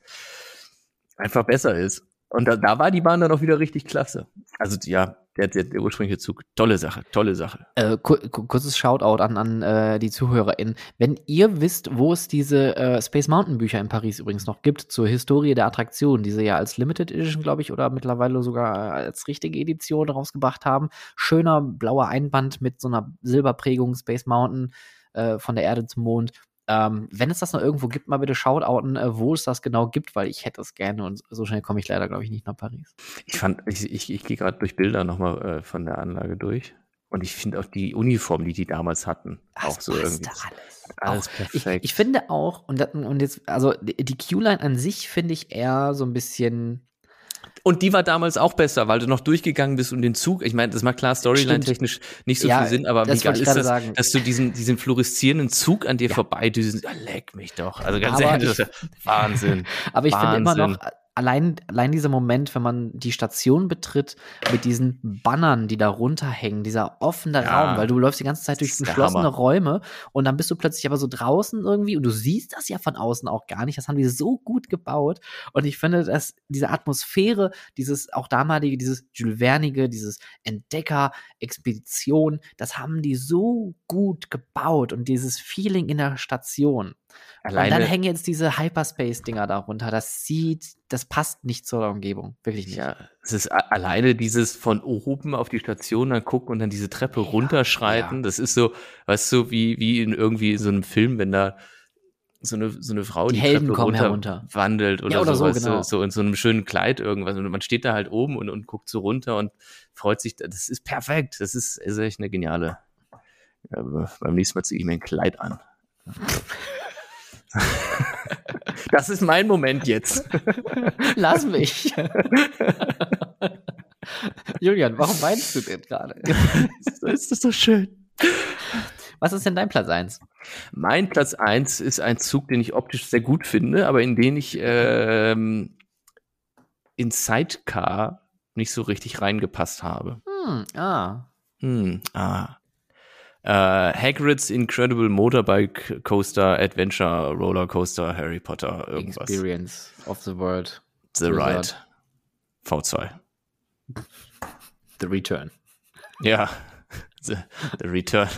einfach besser ist. Und da, da war die Bahn dann auch wieder richtig klasse. Also ja, der, der, der ursprüngliche Zug. Tolle Sache, tolle Sache. Äh, kurzes Shoutout an, an äh, die ZuhörerInnen. Wenn ihr wisst, wo es diese äh, Space Mountain Bücher in Paris übrigens noch gibt, zur Historie der Attraktion, die sie ja als Limited Edition, glaube ich, oder mittlerweile sogar als richtige Edition rausgebracht haben. Schöner blauer Einband mit so einer Silberprägung Space Mountain äh, von der Erde zum Mond Ähm, wenn es das noch irgendwo gibt, mal bitte shoutouten, äh, wo es das genau gibt, weil ich hätte es gerne und so schnell komme ich leider, glaube ich, nicht nach Paris. Ich fand, ich, ich, ich gehe gerade durch Bilder nochmal äh, von der Anlage durch. Und ich finde auch die Uniform, die die damals hatten, das auch so irgendwie. Alles, alles auch, perfekt. Ich, ich, finde auch, und, und jetzt, also die Q-Line an sich finde ich eher so ein bisschen und die war damals auch besser, weil du noch durchgegangen bist und den Zug, ich meine, das macht klar Storyline-technisch nicht so ja, viel Sinn, aber wie geil ist das, sagen. dass du diesen, diesen fluoreszierenden Zug an dir ja. vorbeidüsen, ah, leck mich doch. Also ganz aber ehrlich, ich, Wahnsinn. <laughs> Aber ich finde immer noch, allein, allein dieser Moment, wenn man die Station betritt, mit diesen Bannern, die da runterhängen, dieser offene ja, Raum, weil du läufst die ganze Zeit durch geschlossene Räume und dann bist du plötzlich aber so draußen irgendwie und du siehst das ja von außen auch gar nicht. Das haben die so gut gebaut. Und ich finde, dass diese Atmosphäre, dieses auch damalige, dieses Jules Vernige, dieses Entdecker, Expedition, das haben die so gut gebaut und dieses Feeling in der Station. Alleine, und dann hängen jetzt diese Hyperspace-Dinger darunter. Das sieht, das passt nicht zur Umgebung. Wirklich nicht. Ja, es ist alleine dieses von oben auf die Station dann gucken und dann diese Treppe ja, runterschreiten. Ja. Das ist so, weißt du, wie, wie in irgendwie so einem Film, wenn da so eine, so eine Frau die, die Helden Treppe runter herunter. wandelt oder, ja, oder so, so, genau. so, in so einem schönen Kleid irgendwas. Und man steht da halt oben und, und guckt so runter und freut sich. Das ist perfekt. Das ist, ist echt eine geniale. Ja, beim nächsten Mal ziehe ich mir ein Kleid an. <laughs> <laughs> Das ist mein Moment jetzt. Lass mich. <laughs> Julian, warum weinst du denn gerade? <laughs> ist das so schön. Was ist denn dein Platz 1? Mein Platz 1 ist ein Zug, den ich optisch sehr gut finde, aber in den ich ähm, in Sidecar nicht so richtig reingepasst habe. Hm, ah. Hm, ah. Uh, Hagrid's Incredible Motorbike Coaster Adventure Roller Coaster Harry Potter irgendwas. Experience of the World. The Ride. V2. The Return. Ja. The, the Return.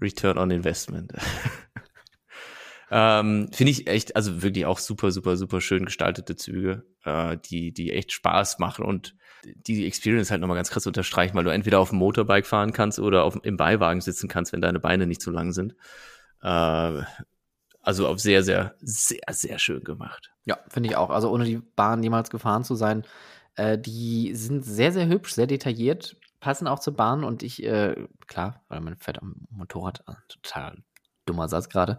Return on Investment. ähm, Finde ich echt, also wirklich auch super, super, super schön gestaltete Züge, äh, die, die echt Spaß machen und die Experience halt nochmal ganz krass unterstreichen, weil du entweder auf dem Motorbike fahren kannst oder auf, im Beiwagen sitzen kannst, wenn deine Beine nicht zu lang sind. Äh, also auf sehr, sehr, sehr, sehr schön gemacht. Ja, finde ich auch. Also ohne die Bahn jemals gefahren zu sein, äh, die sind sehr, sehr hübsch, sehr detailliert, passen auch zur Bahn und ich, äh, klar, weil man fährt am Motorrad, äh, total dummer Satz gerade.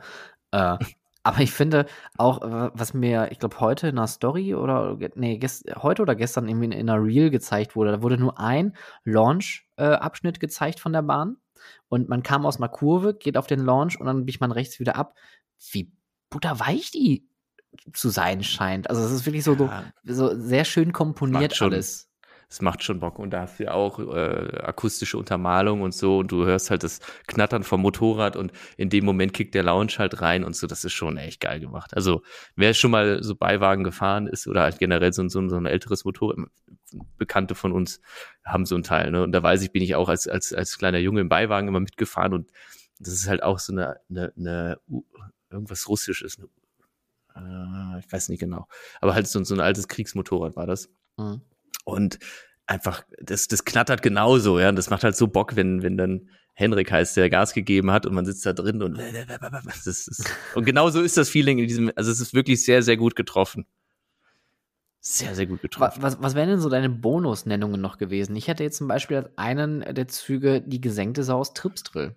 Äh, <laughs> aber ich finde auch, was mir, ich glaube, heute in einer Story oder, nee, heute oder gestern irgendwie in, in einer Reel gezeigt wurde, da wurde nur ein Launch-Abschnitt äh, gezeigt von der Bahn. Und man kam aus einer Kurve, geht auf den Launch und dann biegt man rechts wieder ab. Wie butterweich die zu sein scheint. Also es ist wirklich so, ja. so, so sehr schön komponiert alles es macht schon Bock. Und da hast du ja auch äh, akustische Untermalung und so. Und du hörst halt das Knattern vom Motorrad und in dem Moment kickt der Lounge halt rein und so. Das ist schon echt geil gemacht. Also, wer schon mal so Beiwagen gefahren ist oder halt generell so, so, so ein älteres Motorrad, Bekannte von uns haben so ein Teil. Ne? Und da weiß ich, bin ich auch als, als, als kleiner Junge im Beiwagen immer mitgefahren und das ist halt auch so eine, eine, eine irgendwas Russisches. Eine, äh, ich weiß nicht genau. Aber halt so, so ein altes Kriegsmotorrad war das. Mhm. Und einfach, das, das knattert genauso, ja. Und das macht halt so Bock, wenn, wenn dann Henrik heißt, der Gas gegeben hat und man sitzt da drin und das ist, und genau so ist das Feeling in diesem, also es ist wirklich sehr, sehr gut getroffen. Sehr, sehr gut getroffen. Was, was wären denn so deine Bonusnennungen noch gewesen? Ich hätte jetzt zum Beispiel als einen der Züge die gesenkte Sau aus Tripsdrill.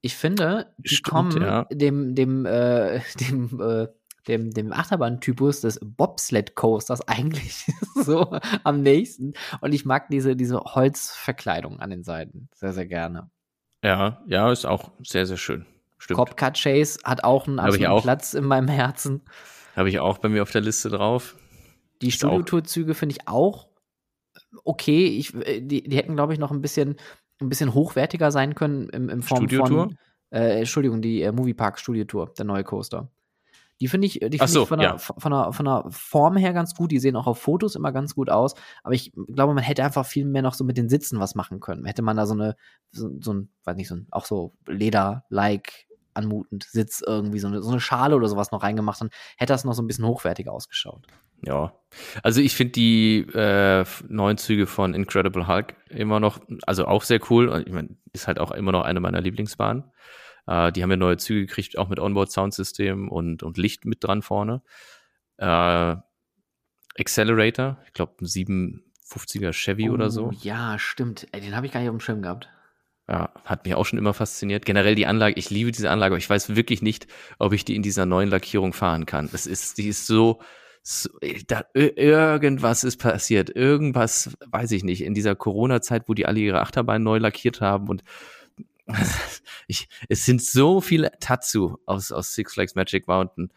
Ich finde, die Stimmt, kommen ja. dem, dem, äh, <laughs> dem äh, dem, dem Achterbahntypus des Bobsled Coasters eigentlich <laughs> so am nächsten. Und ich mag diese, diese Holzverkleidung an den Seiten sehr, sehr gerne. Ja, ja, ist auch sehr, sehr schön. Stimmt. Copcat Chase hat auch einen absoluten Platz in meinem Herzen. Habe ich auch bei mir auf der Liste drauf. Die Studiotourzüge finde ich auch okay. Ich, äh, die, die hätten, glaube ich, noch ein bisschen, ein bisschen hochwertiger sein können im, im Form von. Äh, Entschuldigung, die äh, Moviepark Studiotour, der neue Coaster. Die finde ich, die find so, ich von, ja. der, von, der, von der Form her ganz gut. Die sehen auch auf Fotos immer ganz gut aus. Aber ich glaube, man hätte einfach viel mehr noch so mit den Sitzen was machen können. Hätte man da so eine, so, so ein, weiß nicht, so ein, auch so Leder-like anmutend Sitz irgendwie, so eine, so eine Schale oder sowas noch reingemacht, dann hätte das noch so ein bisschen hochwertiger ausgeschaut. Ja, also ich finde die äh, neuen Züge von Incredible Hulk immer noch, also auch sehr cool. Ich meine, ist halt auch immer noch eine meiner Lieblingsbahnen. Äh, die haben ja neue Züge gekriegt, auch mit Onboard-Soundsystem und, und Licht mit dran vorne. Äh, Accelerator, ich glaube ein 750er Chevy oh, oder so. Ja, stimmt. Den habe ich gar nicht auf dem Schirm gehabt. Ja, hat mich auch schon immer fasziniert. Generell die Anlage, ich liebe diese Anlage, aber ich weiß wirklich nicht, ob ich die in dieser neuen Lackierung fahren kann. Das ist, die ist so, so da, irgendwas ist passiert. Irgendwas, weiß ich nicht, in dieser Corona-Zeit, wo die alle ihre Achterbahn neu lackiert haben und <laughs> ich, es sind so viele Tatsu aus, aus Six Flags Magic Mountain.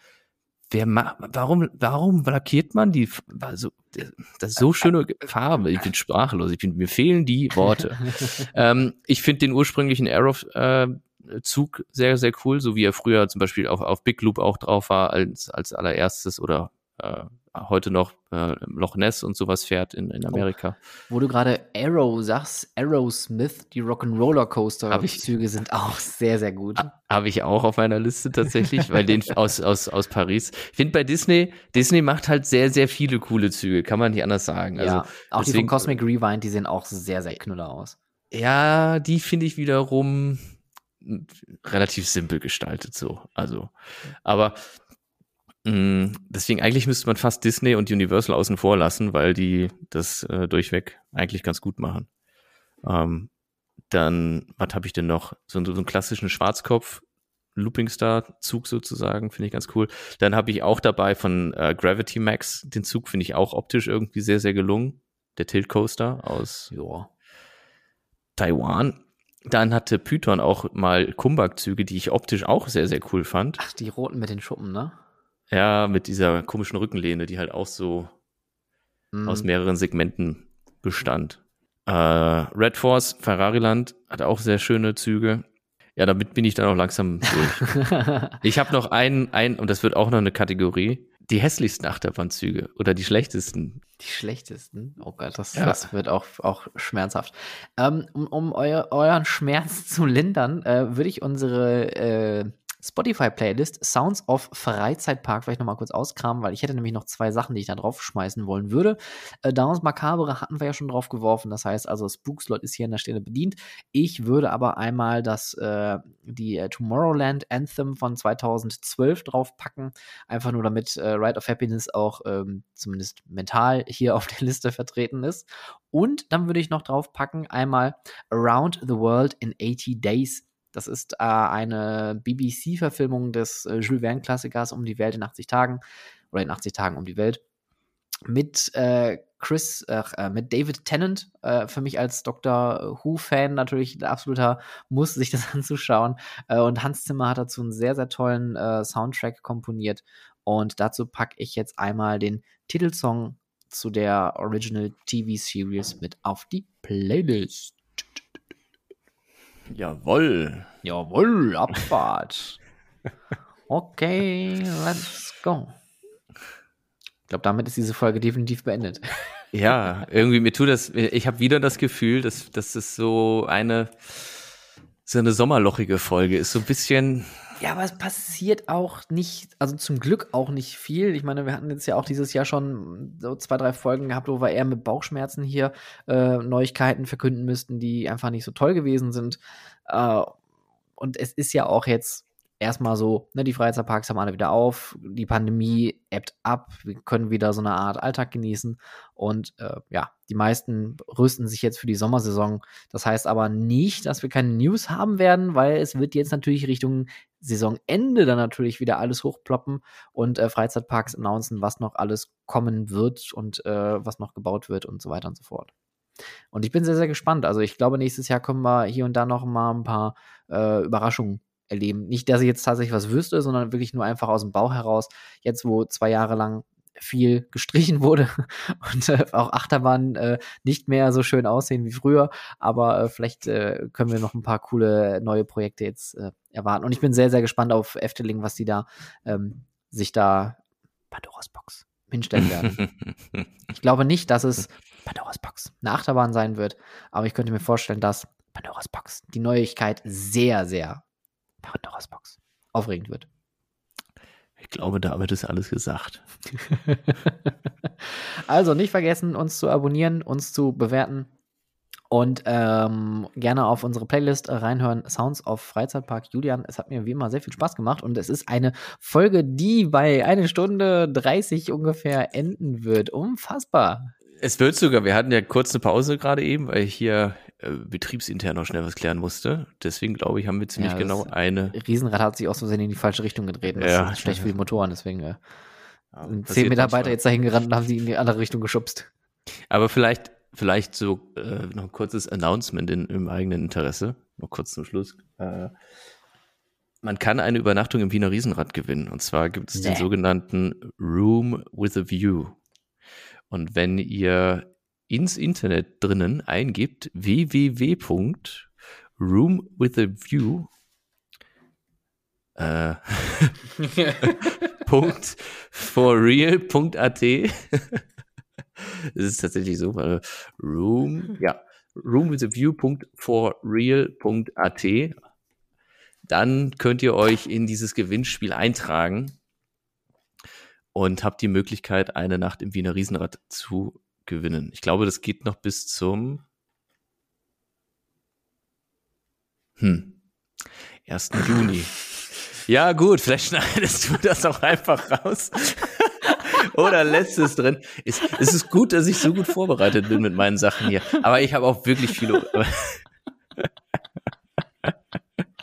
Wer ma warum, warum lackiert man die? Also, das ist so schöne Farbe. Ich bin sprachlos. Ich bin, mir fehlen die Worte. <laughs> ähm, ich finde den ursprünglichen Arrow äh, Zug sehr, sehr cool, so wie er früher zum Beispiel auf, auf Big Loop auch drauf war als, als allererstes oder äh, heute noch äh, Loch Ness und sowas fährt in, in Amerika. Oh, wo du gerade Arrow sagst, Aerosmith, die Rock'n'Roller Coaster Züge sind auch sehr, sehr gut. Habe ich auch auf meiner Liste tatsächlich, weil den <laughs> aus, aus, aus Paris. Ich finde bei Disney, Disney macht halt sehr, sehr viele coole Züge, kann man nicht anders sagen. Also, ja, auch deswegen, die von Cosmic Rewind, die sehen auch sehr, sehr knüller aus. Ja, die finde ich wiederum relativ simpel gestaltet so. Also, aber deswegen eigentlich müsste man fast Disney und Universal außen vor lassen, weil die das äh, durchweg eigentlich ganz gut machen. Ähm, dann, was habe ich denn noch? So, so einen klassischen Schwarzkopf, Looping Star Zug sozusagen, finde ich ganz cool. Dann habe ich auch dabei von äh, Gravity Max den Zug, finde ich auch optisch irgendwie sehr, sehr gelungen. Der Tilt Coaster aus Joa. Taiwan. Dann hatte Python auch mal Kumbak-Züge, die ich optisch auch sehr, sehr cool fand. Ach, die roten mit den Schuppen, ne? Ja, mit dieser komischen Rückenlehne, die halt auch so mm. aus mehreren Segmenten bestand. Äh, Red Force, Ferrariland hat auch sehr schöne Züge. Ja, damit bin ich dann auch langsam durch. <laughs> ich habe noch einen, einen, und das wird auch noch eine Kategorie, die hässlichsten Achterbahnzüge oder die schlechtesten. Die schlechtesten? Oh Gott, das, ja. das wird auch, auch schmerzhaft. Ähm, um um euer, euren Schmerz zu lindern, äh, würde ich unsere äh, Spotify-Playlist Sounds of Freizeitpark vielleicht nochmal kurz auskramen, weil ich hätte nämlich noch zwei Sachen, die ich da drauf schmeißen wollen würde. Äh, Downs Macabre hatten wir ja schon drauf geworfen, das heißt also Spookslot ist hier an der Stelle bedient. Ich würde aber einmal das, äh, die äh, Tomorrowland Anthem von 2012 draufpacken, einfach nur damit äh, Ride of Happiness auch ähm, zumindest mental hier auf der Liste vertreten ist. Und dann würde ich noch draufpacken einmal Around the World in 80 Days das ist äh, eine BBC-Verfilmung des äh, Jules Verne-Klassikers Um die Welt in 80 Tagen oder in 80 Tagen um die Welt mit äh, Chris, äh, mit David Tennant, äh, für mich als Dr. Who-Fan natürlich ein absoluter Muss, sich das <laughs> anzuschauen. Äh, und Hans Zimmer hat dazu einen sehr, sehr tollen äh, Soundtrack komponiert. Und dazu packe ich jetzt einmal den Titelsong zu der Original TV Series mit auf die Playlist. Jawoll. Jawoll, Abfahrt. Okay, let's go. Ich glaube, damit ist diese Folge definitiv beendet. Ja, irgendwie mir tut das, ich habe wieder das Gefühl, dass, dass es so eine, so eine sommerlochige Folge ist. So ein bisschen, ja, aber es passiert auch nicht, also zum Glück auch nicht viel. Ich meine, wir hatten jetzt ja auch dieses Jahr schon so zwei, drei Folgen gehabt, wo wir eher mit Bauchschmerzen hier äh, Neuigkeiten verkünden müssten, die einfach nicht so toll gewesen sind. Äh, und es ist ja auch jetzt erstmal so, ne, die Freizeitparks haben alle wieder auf, die Pandemie ebbt ab, wir können wieder so eine Art Alltag genießen und äh, ja, die meisten rüsten sich jetzt für die Sommersaison. Das heißt aber nicht, dass wir keine News haben werden, weil es wird jetzt natürlich Richtung Saisonende dann natürlich wieder alles hochploppen und äh, Freizeitparks announcen, was noch alles kommen wird und äh, was noch gebaut wird und so weiter und so fort. Und ich bin sehr, sehr gespannt. Also ich glaube, nächstes Jahr können wir hier und da noch mal ein paar äh, Überraschungen erleben. Nicht, dass ich jetzt tatsächlich was wüsste, sondern wirklich nur einfach aus dem Bauch heraus. Jetzt, wo zwei Jahre lang viel <laughs> gestrichen wurde <laughs> und äh, auch Achterbahnen äh, nicht mehr so schön aussehen wie früher. Aber äh, vielleicht äh, können wir noch ein paar coole neue Projekte jetzt äh, erwarten. Und ich bin sehr, sehr gespannt auf Efteling, was die da ähm, sich da Pandoras Box hinstellen werden. <laughs> ich glaube nicht, dass es Pandoras Box eine Achterbahn sein wird, aber ich könnte mir vorstellen, dass Pandoras Box die Neuigkeit sehr, sehr Pandoras Box aufregend wird. Ich glaube, damit ist alles gesagt. <laughs> also nicht vergessen, uns zu abonnieren, uns zu bewerten Und ähm, gerne auf unsere Playlist reinhören, Sounds of Freizeitpark Julian. Es hat mir wie immer sehr viel Spaß gemacht und es ist eine Folge, die bei eine Stunde 30 ungefähr enden wird. Unfassbar. Es wird sogar, wir hatten ja kurz eine Pause gerade eben, weil ich hier äh, betriebsintern noch schnell was klären musste. Deswegen glaube ich, haben wir ziemlich ja, genau eine. Riesenrad hat sich auch so in die falsche Richtung gedreht. Das ja. ist schlecht für die Motoren, deswegen äh, ja, sind zehn Mitarbeiter jetzt dahin gerannt und haben sie in die andere Richtung geschubst. Aber vielleicht, vielleicht so äh, noch ein kurzes Announcement in, im eigenen Interesse. Noch kurz zum Schluss. Äh, man kann eine Übernachtung im Wiener Riesenrad gewinnen. Und zwar gibt es nee. den sogenannten Room with a View. Und wenn ihr ins Internet drinnen eingibt www.roomwithaview äh, <laughs> forreal.at Es ist tatsächlich so, weil Room, ja, roomwithaview.forreal.at dann könnt ihr euch in dieses Gewinnspiel eintragen und habt die Möglichkeit, eine Nacht im Wiener Riesenrad zu gewinnen. Ich glaube, das geht noch bis zum hm, 1. Juni. <laughs> Ja, gut, vielleicht <laughs> schneidest du das auch einfach raus. <laughs> Oder lässt es drin. Es, es ist gut, dass ich so gut vorbereitet bin mit meinen Sachen hier. Aber ich habe auch wirklich viele.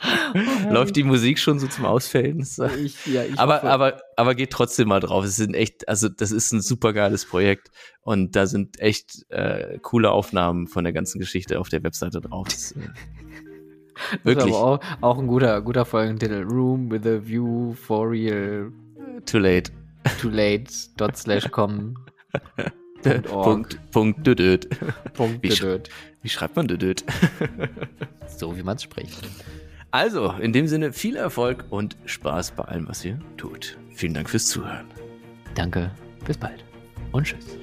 <laughs> Läuft die Musik schon so zum Ausfällen? Ich, ja, ich <laughs> aber, aber, aber geht trotzdem mal drauf. Es sind echt, also das ist ein super geiles Projekt und da sind echt äh, coole Aufnahmen von der ganzen Geschichte auf der Webseite drauf. Das, äh, <laughs> wirklich. Auch, auch, ein guter, guter Folgentitel. Room with a view for real. Too late. Too late. Dot slash com. Punkt, Punkt, dödöd. Punkt, wie, sch wie schreibt man dödöd? so wie man es spricht. Also, in dem Sinne viel Erfolg und Spaß bei allem, was ihr tut. Vielen Dank fürs Zuhören. Danke, bis bald und tschüss.